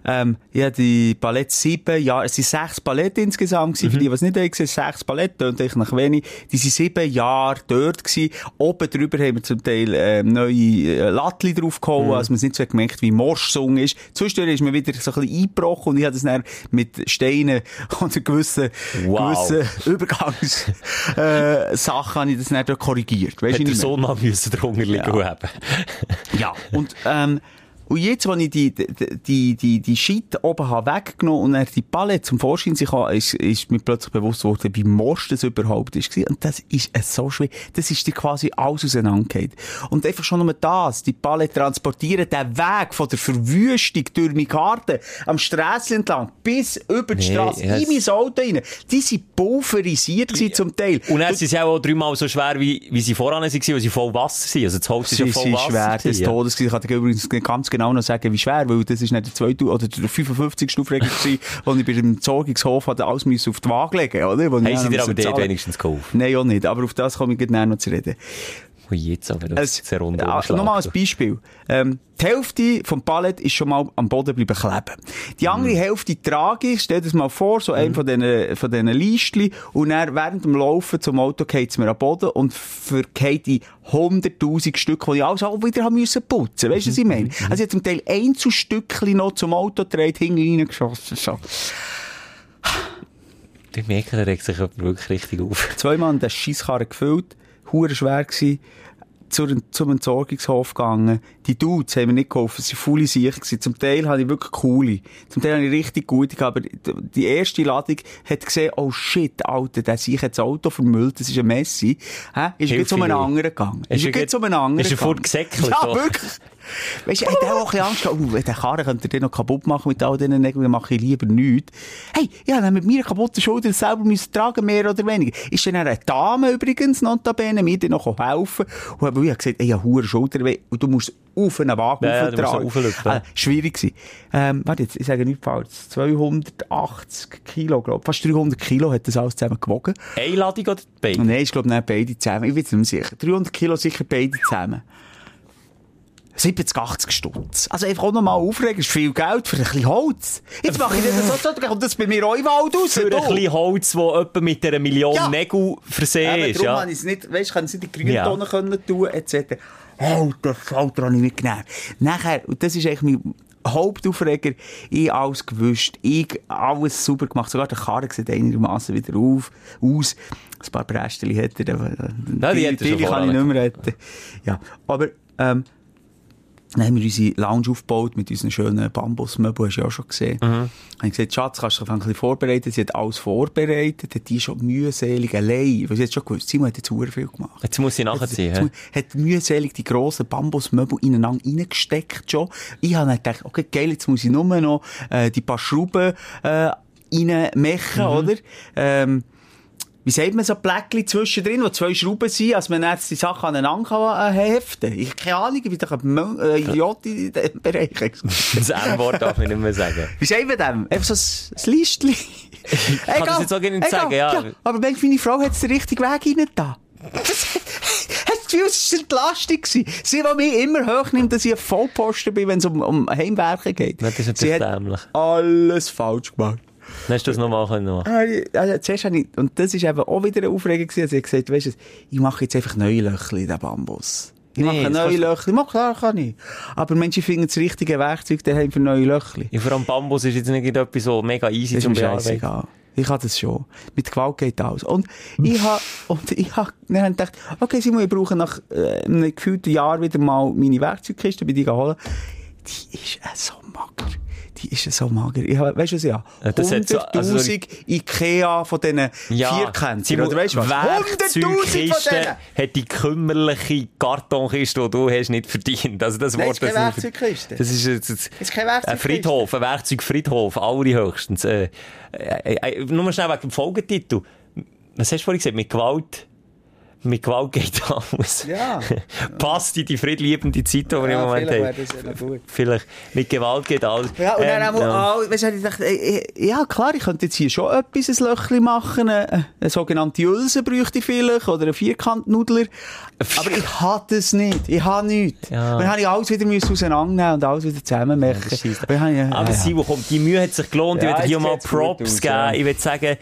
ähm, ich habe die Palette sieben Jahre, es sind sechs Paletten insgesamt gewesen. Für die, die es nicht haben gesehen, sechs Paletten, tönt eigentlich nach wenig. Die sind sieben Jahre dort gewesen. Oben drüber haben wir zum Teil, ähm, neue äh, Lattli draufgehauen, also man es nicht so gemerkt, wie Morschsung ist. Zwischendurch ist mir wieder so ein bisschen eingebrochen und ich habe das dann mit Steinen und gewissen, Wow. gewissen Übergangs, äh, Sachen habe ich das dort korrigiert. Weißt du, der nicht? Sohn mal müssen drunter liegen Ja. haben. Ja. Und, ähm, und jetzt, als ich die, die, die, die, Shit oben habe weggenommen und dann die Palette zum Vorschein sich habe, ist, ist mir plötzlich bewusst geworden, wie morsch das überhaupt ist. Und das ist äh, so schwer. Das ist dir quasi alles auseinandergeht. Und einfach schon nur das, die Palette transportieren, den Weg von der Verwüstung durch meine Karte am Strasse entlang bis über die Nee, Straße ja, in mein Auto rein. Die sind pulverisiert gewesen zum Teil. Und dann sind sie auch dreimal so schwer, wie, wie sie voran waren, weil sie voll Wasser sind. Also das Holz ist ja voll Wasser. schwer des gewesen, ja. Todes. Ich dir übrigens ganz genau noch sagen, wie schwer, weil das ist nicht der 2. oder der 55. Aufregung gewesen, wo ich bei dem Entsorgungshof hatte alles auf die Waage legen oder? Haben sie dir aber dort wenigstens geholfen? Nein, auch nicht. Aber auf das komme ich gleich noch zu reden. Ui, jetzt aber, das sehr rund ja, Nochmal ein Beispiel. Ähm, die Hälfte vom Palett ist schon mal am Boden bleiben kleben. Die andere Hälfte trage ich, stell dir das mal vor, so einem von diesen, von diesen Listchen, und dann während dem Laufen zum Auto geht es mir am Boden und vergeht die 100.000 Stück, die ich alles auch wieder haben müssen putzen. Weißt du, was ich meine? Also ich zum Teil Einzelstückchen noch zum Auto gedreht, hinten reingeschossen, so. Ich merke, da regt sich jemand wirklich richtig auf. zweimal in den Scheisskarren gefüllt, hure schwer zur, zum Entsorgungshof gegangen. Die Dudes haben mir nicht geholfen, sie waren faule gewesen. Zum Teil hatte ich wirklich coole. Zum Teil habe ich richtig gute, aber die erste Ladung hat gesehen, oh shit, Alter, der sich hat das Auto vermüllt, das ist ein Messi. Hä? Ist jetzt um einen anderen gegangen? Ist Ist jetzt um einen anderen ist er gegangen? fortgesäckelt, Ja, so? wirklich. Weißt du, er hat auch ein bisschen Angst oh, den Karren könnte er den noch kaputt machen mit all diesen Nägeln, dann mache ich lieber nichts. Hey, ja, dann mit mir kaputten Schultern selber müssen tragen, mehr oder weniger. Ist dann eine Dame übrigens, notabene, mir dann noch helfen. Und habe ich gesagt, ey, ja, hure Schulterweh, und du musst auf einen Wagen Ja, rauflüpfen. Ah, schwierig gewesen. Ähm, warte jetzt, ich sage nicht falsch, 280 Kilo, glaube Fast 300 Kilo hat das alles zusammen gewogen. Eine Ladung oder beide? Nein, ich glaube nicht beide zusammen. Ich bin mehr sicher. 300 Kilo sicher beide zusammen. 70, 80 Stutz. Also einfach auch nochmal aufregen, ist viel Geld für ein bisschen Holz. Jetzt mache ich das so, dann kommt das bei mir auch im Wald raus. Für ein du. bisschen Holz, das etwa mit einer Million Ja. Nägel versehen ist. darum Ja. ich es nicht, weißt, kann ich es nicht in die Ja. Grüntonne können tun, etc. Alter, Falter habe ich nicht genommen. Nachher, und das ist eigentlich mein Hauptaufreger, ich alles gewusst, ich alles super gemacht, sogar der Karren sieht einigermaßen wieder auf, aus. Ein paar Brästchen hätte er, Ja, die hat er schon kann ich nicht mehr retten. Ja, aber, ähm, dann haben wir unsere Lounge aufgebaut mit unseren schönen Bambusmöbeln, hast du ja auch schon gesehen. Mhm. Habe ich gesagt, Schatz, kannst du dich ein bisschen vorbereiten? Sie hat alles vorbereitet, hat die schon mühselig allein, weil sie hat schon gewusst, Simon hat jetzt sehr viel gemacht. Jetzt muss ich nachziehen. Hat, hat mühselig die grossen Bambusmöbel ineinander reingesteckt schon. Ich habe dann gedacht, okay, geil, jetzt muss ich nur noch äh, die paar Schrauben äh, reinmachen, Mhm. oder? Ähm, wie sagt man so Pläckchen zwischendrin, wo zwei Schrauben sind, als man jetzt die Sachen aneinander kann, äh, heften Ich habe keine Ahnung, ich bin doch ein äh, Idiot in diesem Bereich. Das M-Wort darf ich nicht mehr sagen. Wie sagt man dem? Einfach so ein, Listchen. kann das jetzt auch gerne nicht sagen, ja. Aber manchmal, meine Frau hat es den richtigen Weg rein da. Gefühl, es war Entlastung? Sie, die mich immer hochnimmt, dass ich ein Vollposten bin, wenn es um, um Heimwerken geht. Das ist natürlich dämlich. alles falsch gemacht. Hast du das nochmal machen. Ah, Also, zuerst habe ich, und das ist eben auch wieder eine Aufregung gewesen, als ich gesagt weißt du, ich mache jetzt einfach neue Löcher in den Bambus. Ich Nee, mache neue Löcher. Ja, klar kann ich. Aber Menschen finden das richtige Werkzeug daheim für neue Löcher. Ja, vor allem Bambus ist jetzt nicht etwas so mega easy Das zum Bearbeiten. Ich habe das schon. Mit Gewalt geht alles. Und ich habe, und ich habe, dann gedacht, okay, Simon, ich brauche nach äh, einem gefühlten Jahr wieder mal meine Werkzeugkiste bei dir holen. Die ist äh, so mager. Die ist so mager. Ich weißt du was? Ja, das hat so- 100'000 also- Ikea von diesen Vierkännchen. Simon, Oder weißt du was? 100'000 von denen! hat die kümmerliche Kartonkiste, die du hast, nicht verdient. Also das Nein, Wort, ist keine das, Werkzeugkiste. das ist jetzt ist keine ein Werkzeugkiste. Friedhof, ein Werkzeugfriedhof, alle höchstens. Äh, äh, äh, nur mal schnell wegen dem Folgetitel. Was hast du vorhin gesagt? Mit Gewalt, mit Gewalt geht alles. Ja. Passt in die friedliebende Zeit, die wir im Ja, Moment haben. ja. Vielleicht mit Gewalt geht alles. Ja, und dann Ähm, auch, ja. auch, weißt du, ich gedacht, äh, äh, ja klar, ich könnte jetzt hier schon etwas, ein Löchchen machen, eine, eine sogenannte Ulse bräuchte ich vielleicht, oder einen Vierkantnudler. Aber ich hatte es nicht. Ich habe nichts. Ja. Und dann habe ich alles wieder müssen auseinandernehmen und alles wieder zusammenmachen. Aber, ich ja, Aber ja. Simon, komm, die Mühe hat sich gelohnt. Ja, ich will hier mal Props geben. ja. Ich würde sagen,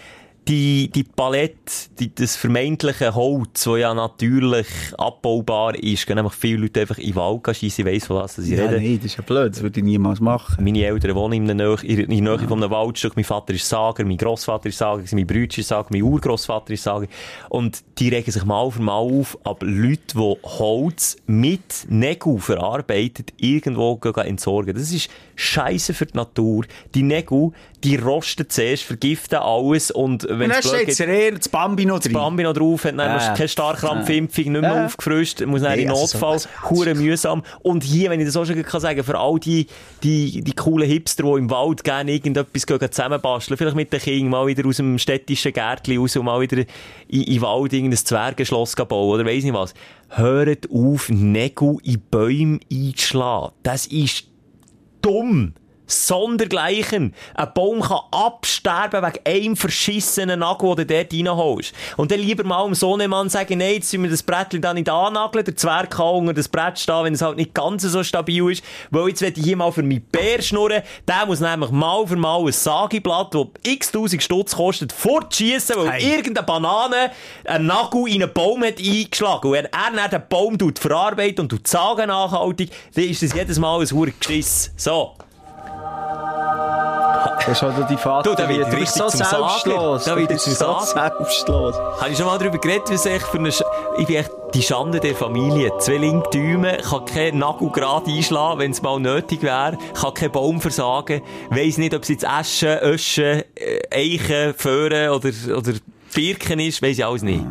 die, die Palette, die, das vermeintliche Holz, das ja natürlich abbaubar ist, gehen nämlich viele Leute einfach in den Wald schiessen. Ich weiss, von was ich Ja, rede. nein, das ist ja blöd, das würde ich niemals machen. Meine Eltern wohnen in der Nähe, in der Nähe von einem Waldstück. Mein Vater ist Sager, mein Grossvater ist Sager, mein Bruder ist Sager, mein Urgrossvater ist Sager. Und die regen sich mal für mal auf, aber Leute, die Holz mit Nägeln verarbeitet, irgendwo entsorgen. Das ist Scheiße für die Natur. Die Nägel, die rosten zuerst, vergiften alles und wenn Und dann es blöd steht geht, das Rehr, das Bambi noch drin. Bambi noch drauf, hat dann musst du keine Starkrampfimpfung, nicht mehr Ja. aufgefrischt, muss dann Nee, in also Notfall, so- also- hure mühsam. Und hier, wenn ich das auch schon kann sagen, für all die, die, die coolen Hipster, die im Wald gerne irgendetwas gehen zusammenbasteln, vielleicht mit den Kindern mal wieder aus dem städtischen Gärtchen raus und mal wieder in, in den Wald irgendein Zwergenschloss bauen oder weiss nicht was. Hört auf, Nägel in Bäume einzuschlagen. Das ist dumm. Sondergleichen. Ein Baum kann absterben wegen einem verschissenen Nagel, den du dort reinholst. Und dann lieber mal dem Sohnemann sagen, nein, jetzt müssen wir das Brettchen da nicht annageln, der Zwerg kann unter das Brett stehen, wenn es halt nicht ganz so stabil ist, weil jetzt will ich hier mal für meinen Bär schnurren, der muss nämlich mal für mal ein Sageblatt, das x tausend Stutz kostet, fortschiessen, weil Hey. irgendeine Banane einen Nagel in einen Baum hat eingeschlagen. Und wenn er dann den Baum verarbeitet und tut sagen nachhaltig, dann ist das jedes Mal ein Geschiss. So. Das ist halt die Vater. Du, da wird du bist so selbstlos. Da wird so selbstlos. Habe ich schon mal darüber geredet, was ich für eine Sch Ich bin echt die Schande der Familie. Zwei linke Däume, kann keinen Nagel gerade einschlagen, wenn es mal nötig wäre, kann keinen Baum versagen, weiss nicht, ob es jetzt Eschen, Öschen, äh, Eichen, Föhren oder, oder Birken ist, weiss ich alles nicht.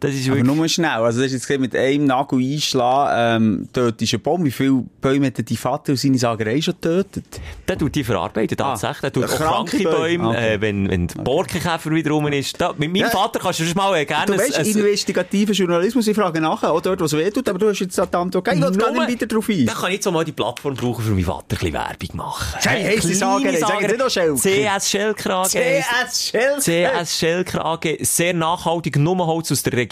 Das ist Aber wirklich... nur schnell. Also, das ist jetzt mit einem Nagel einschlagen, ähm, dort ist ein Baum. Wie viele Bäume hat die Vater und seine Sagerei schon getötet? Der tut die verarbeiten, tatsächlich. Der tut auch kranke Bäume. Bäume, Okay. äh, wenn, wenn der Borkenkäfer wieder rum ist. Da, mit meinem Ja. Vater kannst du schon mal äh, gerne... Du weißt, ein- investigativer Journalismus, ich frage nachher, auch dort, wo es weh tut, aber du hast jetzt da die Antwort gegeben. Ich gehe nicht weiter drauf ein. Dann kann ich jetzt auch mal die Plattform brauchen, für meinen Vater ein bisschen Werbung machen. Hey, die Kleine Sagerei? Sagen Sie doch Schelker. CS Schellkrage. CS Schelker. CS Schellkrage, sehr nachhaltig, nur Holz aus der Region.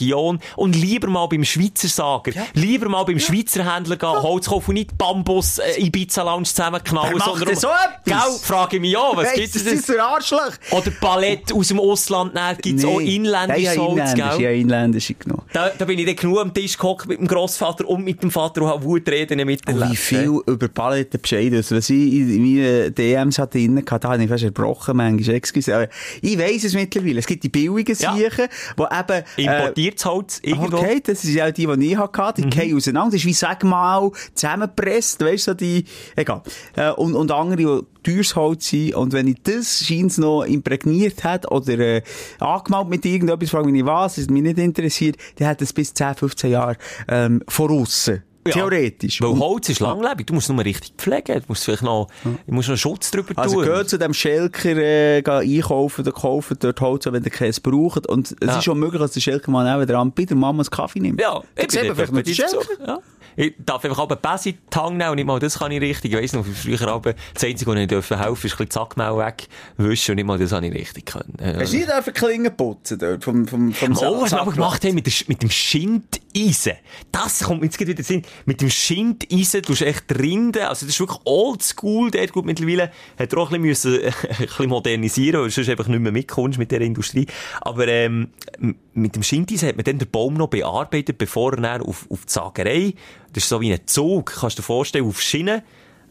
Und lieber mal beim Schweizer Sager, lieber mal beim Schweizer Händler gehen, Holz kaufen und nicht Bambus äh, Ibiza Lounge zusammenknallen. Sondern um- so etwas? Gell, frage ich mich auch, was gibt das es ist denn? ein Arschloch. Oder Palette aus dem Ausland, gibt es auch inländisches Holz, Ja, gell? ja, inländische genommen. Da, da bin ich dann genug am Tisch gehockt mit dem Grossvater und mit dem Vater und habe Wutreden Und miterlebt. wie viel über Paletten Bescheid ist. Was ich in meinen DMs hatte da habe ich fast erbrochen, manchmal. Excuse. Aber Ich weiss es mittlerweile. Es gibt die billigen Ja. Die eben, äh, Importiertes Holz irgendwo. Okay, das ist ja die, die ich hatte. Die gehen auseinander. Das ist wie, sag mal, zusammengepresst. Weißt du, die, egal. Äh, und, und andere, die teures Holz sind. Und wenn ich das scheint noch imprägniert hat oder, äh, angemalt mit irgendetwas, frage ich mich nicht was, es mich nicht interessiert, dann hat es bis 10, 15 Jahre, ähm, voraus. Theoretisch. Weil Holz ist langlebig. Du musst es nur richtig pflegen. Du musst vielleicht noch, du musst noch einen Schutz drüber Also tun. geht zu dem Schelker äh, geh einkaufen oder kaufen dort Holz, wenn ihr keins braucht. Und es Ja. ist schon möglich, dass der Schelker mal nebenan bei der Mama einen Kaffee nimmt. Ja, sieht man vielleicht den Schelker. Ja. Ich darf einfach aber Bessi die Tange nehmen und nicht mal das kann ich richtig. Ich weiss noch, früher aber, das Einzige, was ich helfen durfte, ist ein bisschen die Sackmehl wegwischen und nicht mal das habe ich richtig können. Ja. Hast du nicht einfach Klingen putzen dort vom, vom, vom Oh, was wir aber gemacht haben mit, der, mit dem Schindeisen. Das kommt mir jetzt wieder in den Sinn. Mit dem Schindeisen, du echt Rinde, also das ist wirklich oldschool dort. Gut, mittlerweile hat er auch ein bisschen, müssen, ein bisschen modernisieren, weil du sonst einfach nicht mehr mitkommst mit der Industrie. Aber ähm, mit dem Schindeisen hat man dann den Baum noch bearbeitet, bevor er auf, auf die Sagerei, das ist so wie ein Zug, kannst du dir vorstellen, auf Schienen,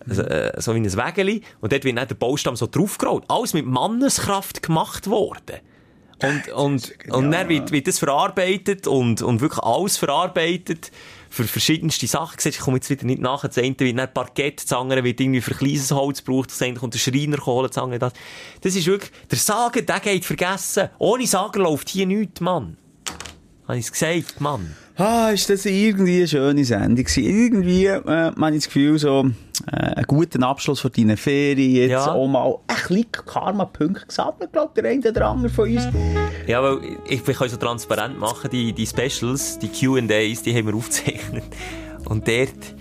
also, äh, so wie ein Wägeli, und dort wird dann der Baustamm so draufgerollt. Alles mit Manneskraft gemacht worden. Und, und, und dann wird, wird das verarbeitet und, und wirklich alles verarbeitet für verschiedenste Sachen. Siehst, Ich komme jetzt wieder nicht nach. Das eine wird Parkett, das andere wird irgendwie für kleines Holz gebraucht, das eine kommt der Schreiner holen, das andere das. Das ist wirklich, der Sager, der geht vergessen. Ohne Sager läuft hier nichts, Mann. Habe ich es gesagt, Mann. Ah, ist das irgendwie eine schöne Sendung gewesen. Irgendwie, äh, man das Gefühl, so, einen guten Abschluss von deinen Ferien, jetzt Ja. auch mal ein bisschen Karma-Punkte gesammelt, glaub der eine oder andere von uns. Ja, weil ich, ich kann so transparent machen, die, die Specials, die Q&As, die haben wir aufgezeichnet. Und dort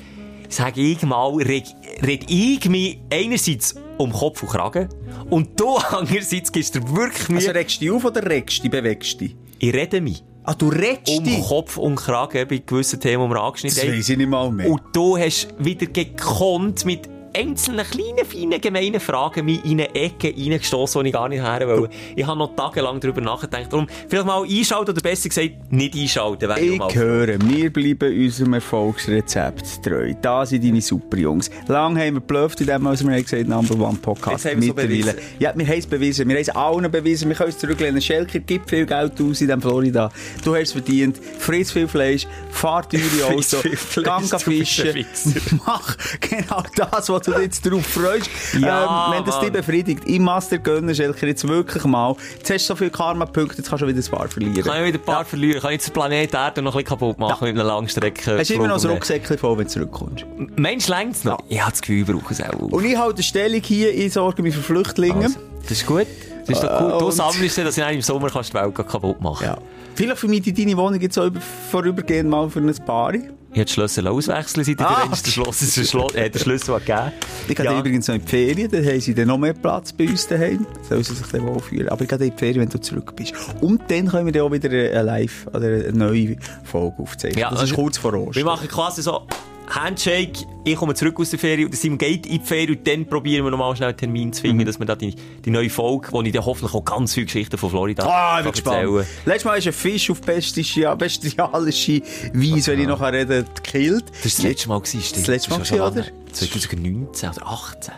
sage ich mal, red, red ich mich einerseits um Kopf und Kragen und du andererseits gibst dir wirklich Mühe. Also regst du dich auf oder regst du bewegst du dich? ich rede mich Ah, du redest um dich? Kopf und Kragen bei gewissen Themen, die wir Das angeschnitten haben. weiss ich nicht mal mehr. Und du hast wieder gekonnt mit einzelnen kleinen, feinen, gemeinen Fragen mich in eine Ecke reingestossen, die ich gar nicht her wollte. Ich habe noch tagelang darüber nachgedacht. Darum, vielleicht mal einschalten oder besser gesagt, nicht einschalten. Ich mal höre, wir bleiben unserem Erfolgsrezept treu. Da sind deine super Jungs. Lang haben wir geblufft, in dem, was wir haben gesagt Number One Podcast. Jetzt haben so Mittlerweile. bewiesen. Ja, wir haben es bewiesen. Wir haben es allen bewiesen. Wir können es zurücklehnen. Schelker gibt viel Geld aus in Florida. Du hast es verdient. Fritz viel Fleisch. Fahr teure Auto. viel Fleisch, Gang du bist ein fischen. Mach genau das, was du dich jetzt drauf freust. Ja, ähm, wenn das dich befriedigt. Ich mach's dir gönnen, Schelker, jetzt wirklich mal. Jetzt hast du so viele Karma-Punkte, jetzt kannst du wieder ein paar verlieren. Kann ich wieder ein paar verlieren? Kann ich jetzt den Planet Erde noch ein bisschen kaputt machen mit einer Langstrecke? Hast du immer noch das Rucksäckchen voll, wenn du zurückkommst? Mensch, längt's noch? Ich habe das Gefühl, ich brauche es auch. Und ich halte eine Stellung hier, ich sorge mich für Flüchtlinge. Also, das ist gut. Das ist doch gut. Du sammelst dass dann im Sommer kannst die Welt kaputt machen Ja. Vielleicht vermiete ich deine Wohnung jetzt auch über, vorübergehend mal für ein Paar. Ich hätte die Schlüssel auswechseln, seit Ah. der Schloss der Schloss, äh, der Schlüssel gegeben. Ich gehe Ja. übrigens noch in die Ferien, dann haben sie dann noch mehr Platz bei uns daheim. Sollen sie sich dann wohlfühlen. Aber ich gehe in die Ferien, wenn du zurück bist. Und dann können wir dann auch wieder eine Live- oder eine neue Folge aufzeichnen. Ja, das ist also, kurz vor Wir Ostern. machen quasi so Handshake, ich komme zurück aus der Ferien, und Simon geht in die Ferien und dann probieren wir nochmal schnell einen Termin zu Mhm. finden, dass wir da die, die neue Folge, wo ich dann hoffentlich auch ganz viele Geschichten von Florida Ah, ich bin kann gespannt. erzählen. Letztes Mal ist ein Fisch auf bestialische, bestialische Weise, wenn ich noch reden gekillt. Das war das letzte Mal, stimmt. Das letzte Mal schon gewesen, lange. 2019 oder 18.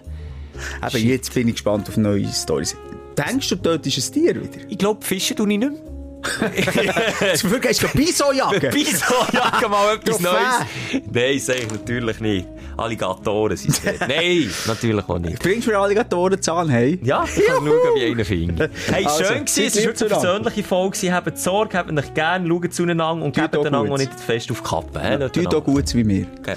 Aber jetzt bin ich gespannt auf neue Stories. Denkst du, dort ist ein Tier wieder? Ich glaube, Fischen tue ich nicht mehr. Dafür gehst du Bison jagen. Wieso? Ja, mal etwas. Neues. Nein, sag ich natürlich nicht. Alligatoren sind es. Nein, natürlich auch nicht. Bringst du mir Alligatoren Zahn hey? Ja, ich kann schauen, wie einer findet. Hey, Also, schön gewesen. Es lieb wirklich eine persönliche Folge. Habt Sorge, habt euch gerne, schaut zueinander und Tut gebt auch einander auch nicht fest auf die Kappe. Du einander. doch gut wie mir. Okay.